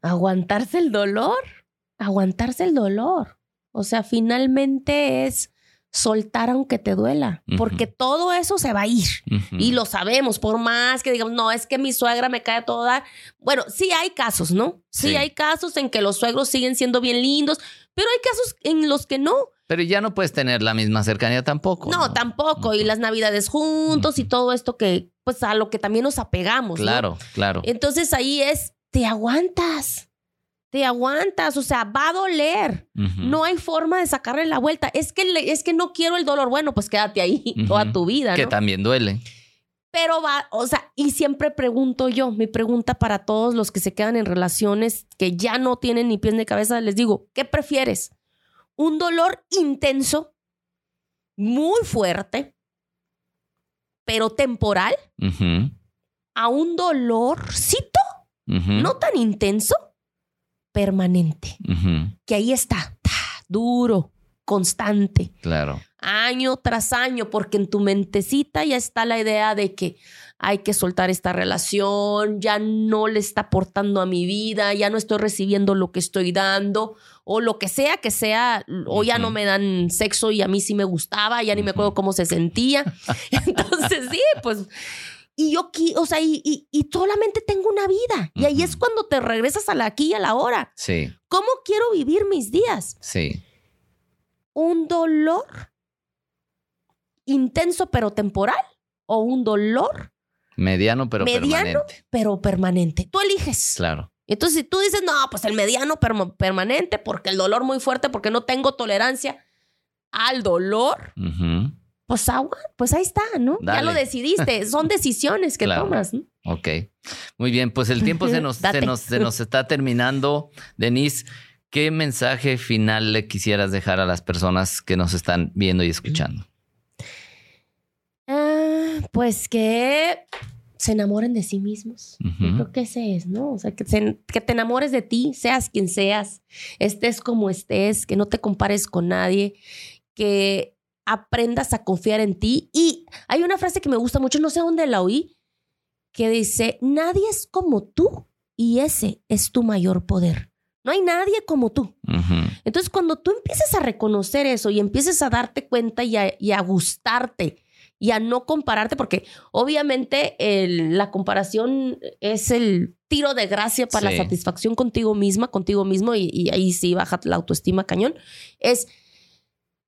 Speaker 2: Aguantarse el dolor, aguantarse el dolor. O sea, finalmente es soltar aunque te duela, porque todo eso se va a ir. Y lo sabemos, por más que digamos, no, es que mi suegra me cae a todo dar. Bueno, sí hay casos, ¿no? Sí,
Speaker 1: Sí.
Speaker 2: hay casos en que los suegros siguen siendo bien lindos, pero hay casos en los que no.
Speaker 1: Pero ya no puedes tener la misma cercanía tampoco.
Speaker 2: No, tampoco. Y las navidades juntos y todo esto que, pues a lo que también nos apegamos. ¿no?
Speaker 1: Claro, claro.
Speaker 2: Entonces ahí es, te aguantas. Te aguantas, o sea, va a doler. No hay forma de sacarle la vuelta. Es que, le- es que no quiero el dolor. Bueno, pues quédate ahí *laughs* toda tu vida.
Speaker 1: Que
Speaker 2: ¿no?
Speaker 1: también duele.
Speaker 2: Pero va, o sea, y siempre pregunto yo, mi pregunta para todos los que se quedan en relaciones que ya no tienen ni pies ni cabeza, les digo, ¿qué prefieres? ¿Un dolor intenso, muy fuerte, pero temporal, a un dolorcito no tan intenso, permanente, que ahí está, duro, constante?
Speaker 1: Claro.
Speaker 2: año tras año, porque en tu mentecita ya está la idea de que, hay que soltar esta relación, ya no le está aportando a mi vida, ya no estoy recibiendo lo que estoy dando, o lo que sea que sea, o ya no me dan sexo y a mí sí me gustaba, ya ni me acuerdo cómo se sentía. *laughs* Entonces, sí, pues y yo, o sea, y, y, solamente tengo una vida. Y ahí es cuando te regresas a la aquí y a la hora.
Speaker 1: Sí.
Speaker 2: ¿Cómo quiero vivir mis días?
Speaker 1: Sí.
Speaker 2: ¿Un dolor intenso pero temporal? ¿O un dolor
Speaker 1: mediano pero mediano,
Speaker 2: pero permanente? Tú eliges.
Speaker 1: Claro.
Speaker 2: Entonces, si tú dices, no, pues el mediano permanente, porque el dolor muy fuerte, porque no tengo tolerancia al dolor, pues agua, pues ahí está, ¿no? Ya lo decidiste, *laughs* son decisiones que tomas. ¿no?
Speaker 1: Ok, muy bien, pues el tiempo se *laughs* nos, se nos, se nos está terminando. Denise, ¿qué mensaje final le quisieras dejar a las personas que nos están viendo y escuchando?
Speaker 2: Ah, pues que se enamoren de sí mismos. Creo que ese es, ¿no? O sea, que, que, te enamores de ti, seas quien seas, estés como estés, que no te compares con nadie, que aprendas a confiar en ti. Y hay una frase que me gusta mucho, no sé dónde la oí, que dice, nadie es como tú y ese es tu mayor poder. No hay nadie como tú. Entonces, cuando tú empieces a reconocer eso y empieces a darte cuenta y a, gustarte y a no compararte, porque obviamente la comparación es el tiro de gracia para la satisfacción contigo misma, contigo mismo, y, y ahí sí baja la autoestima cañón, es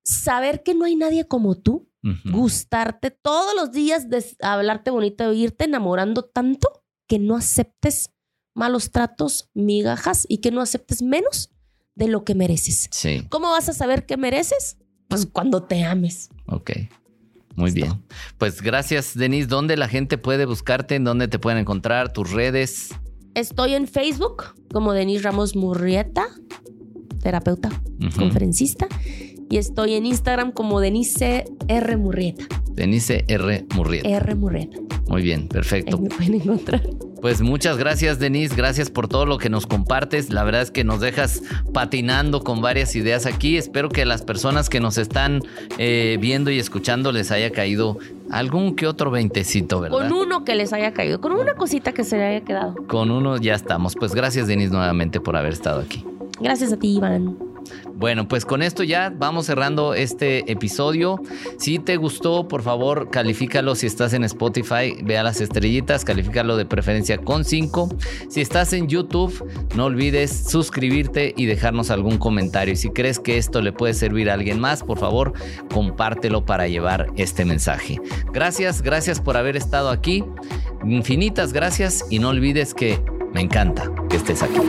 Speaker 2: saber que no hay nadie como tú, gustarte todos los días, de hablarte bonito, irte enamorando tanto que no aceptes malos tratos, migajas y que no aceptes menos de lo que mereces.
Speaker 1: Sí.
Speaker 2: ¿Cómo vas a saber qué mereces? Pues cuando te ames.
Speaker 1: Ok. Muy bien. Pues gracias, Denise. ¿Dónde la gente puede buscarte? ¿En dónde te pueden encontrar? ¿Tus redes?
Speaker 2: Estoy en Facebook como Denise Ramos Murrieta, terapeuta, conferencista y estoy en Instagram como Denise R. Murrieta.
Speaker 1: Denise R. Murrieta.
Speaker 2: R. Murrieta.
Speaker 1: Muy bien, perfecto.
Speaker 2: me pueden encontrar.
Speaker 1: Pues muchas gracias, Denise. Gracias por todo lo que nos compartes. La verdad es que nos dejas patinando con varias ideas aquí. Espero que a las personas que nos están eh, viendo y escuchando les haya caído algún que otro veintecito, ¿verdad?
Speaker 2: Con uno que les haya caído, con una cosita que se le haya quedado.
Speaker 1: Con uno ya estamos. Pues gracias, Denise, nuevamente por haber estado aquí.
Speaker 2: Gracias a ti, Iván.
Speaker 1: Bueno, pues con esto ya vamos cerrando este episodio. Si te gustó, por favor, califícalo. Si estás en Spotify, vea las estrellitas, califícalo de preferencia con 5. Si estás en YouTube, no olvides suscribirte y dejarnos algún comentario. Y si crees que esto le puede servir a alguien más, por favor, compártelo para llevar este mensaje. Gracias, gracias por haber estado aquí. Infinitas gracias y no olvides que me encanta que estés aquí.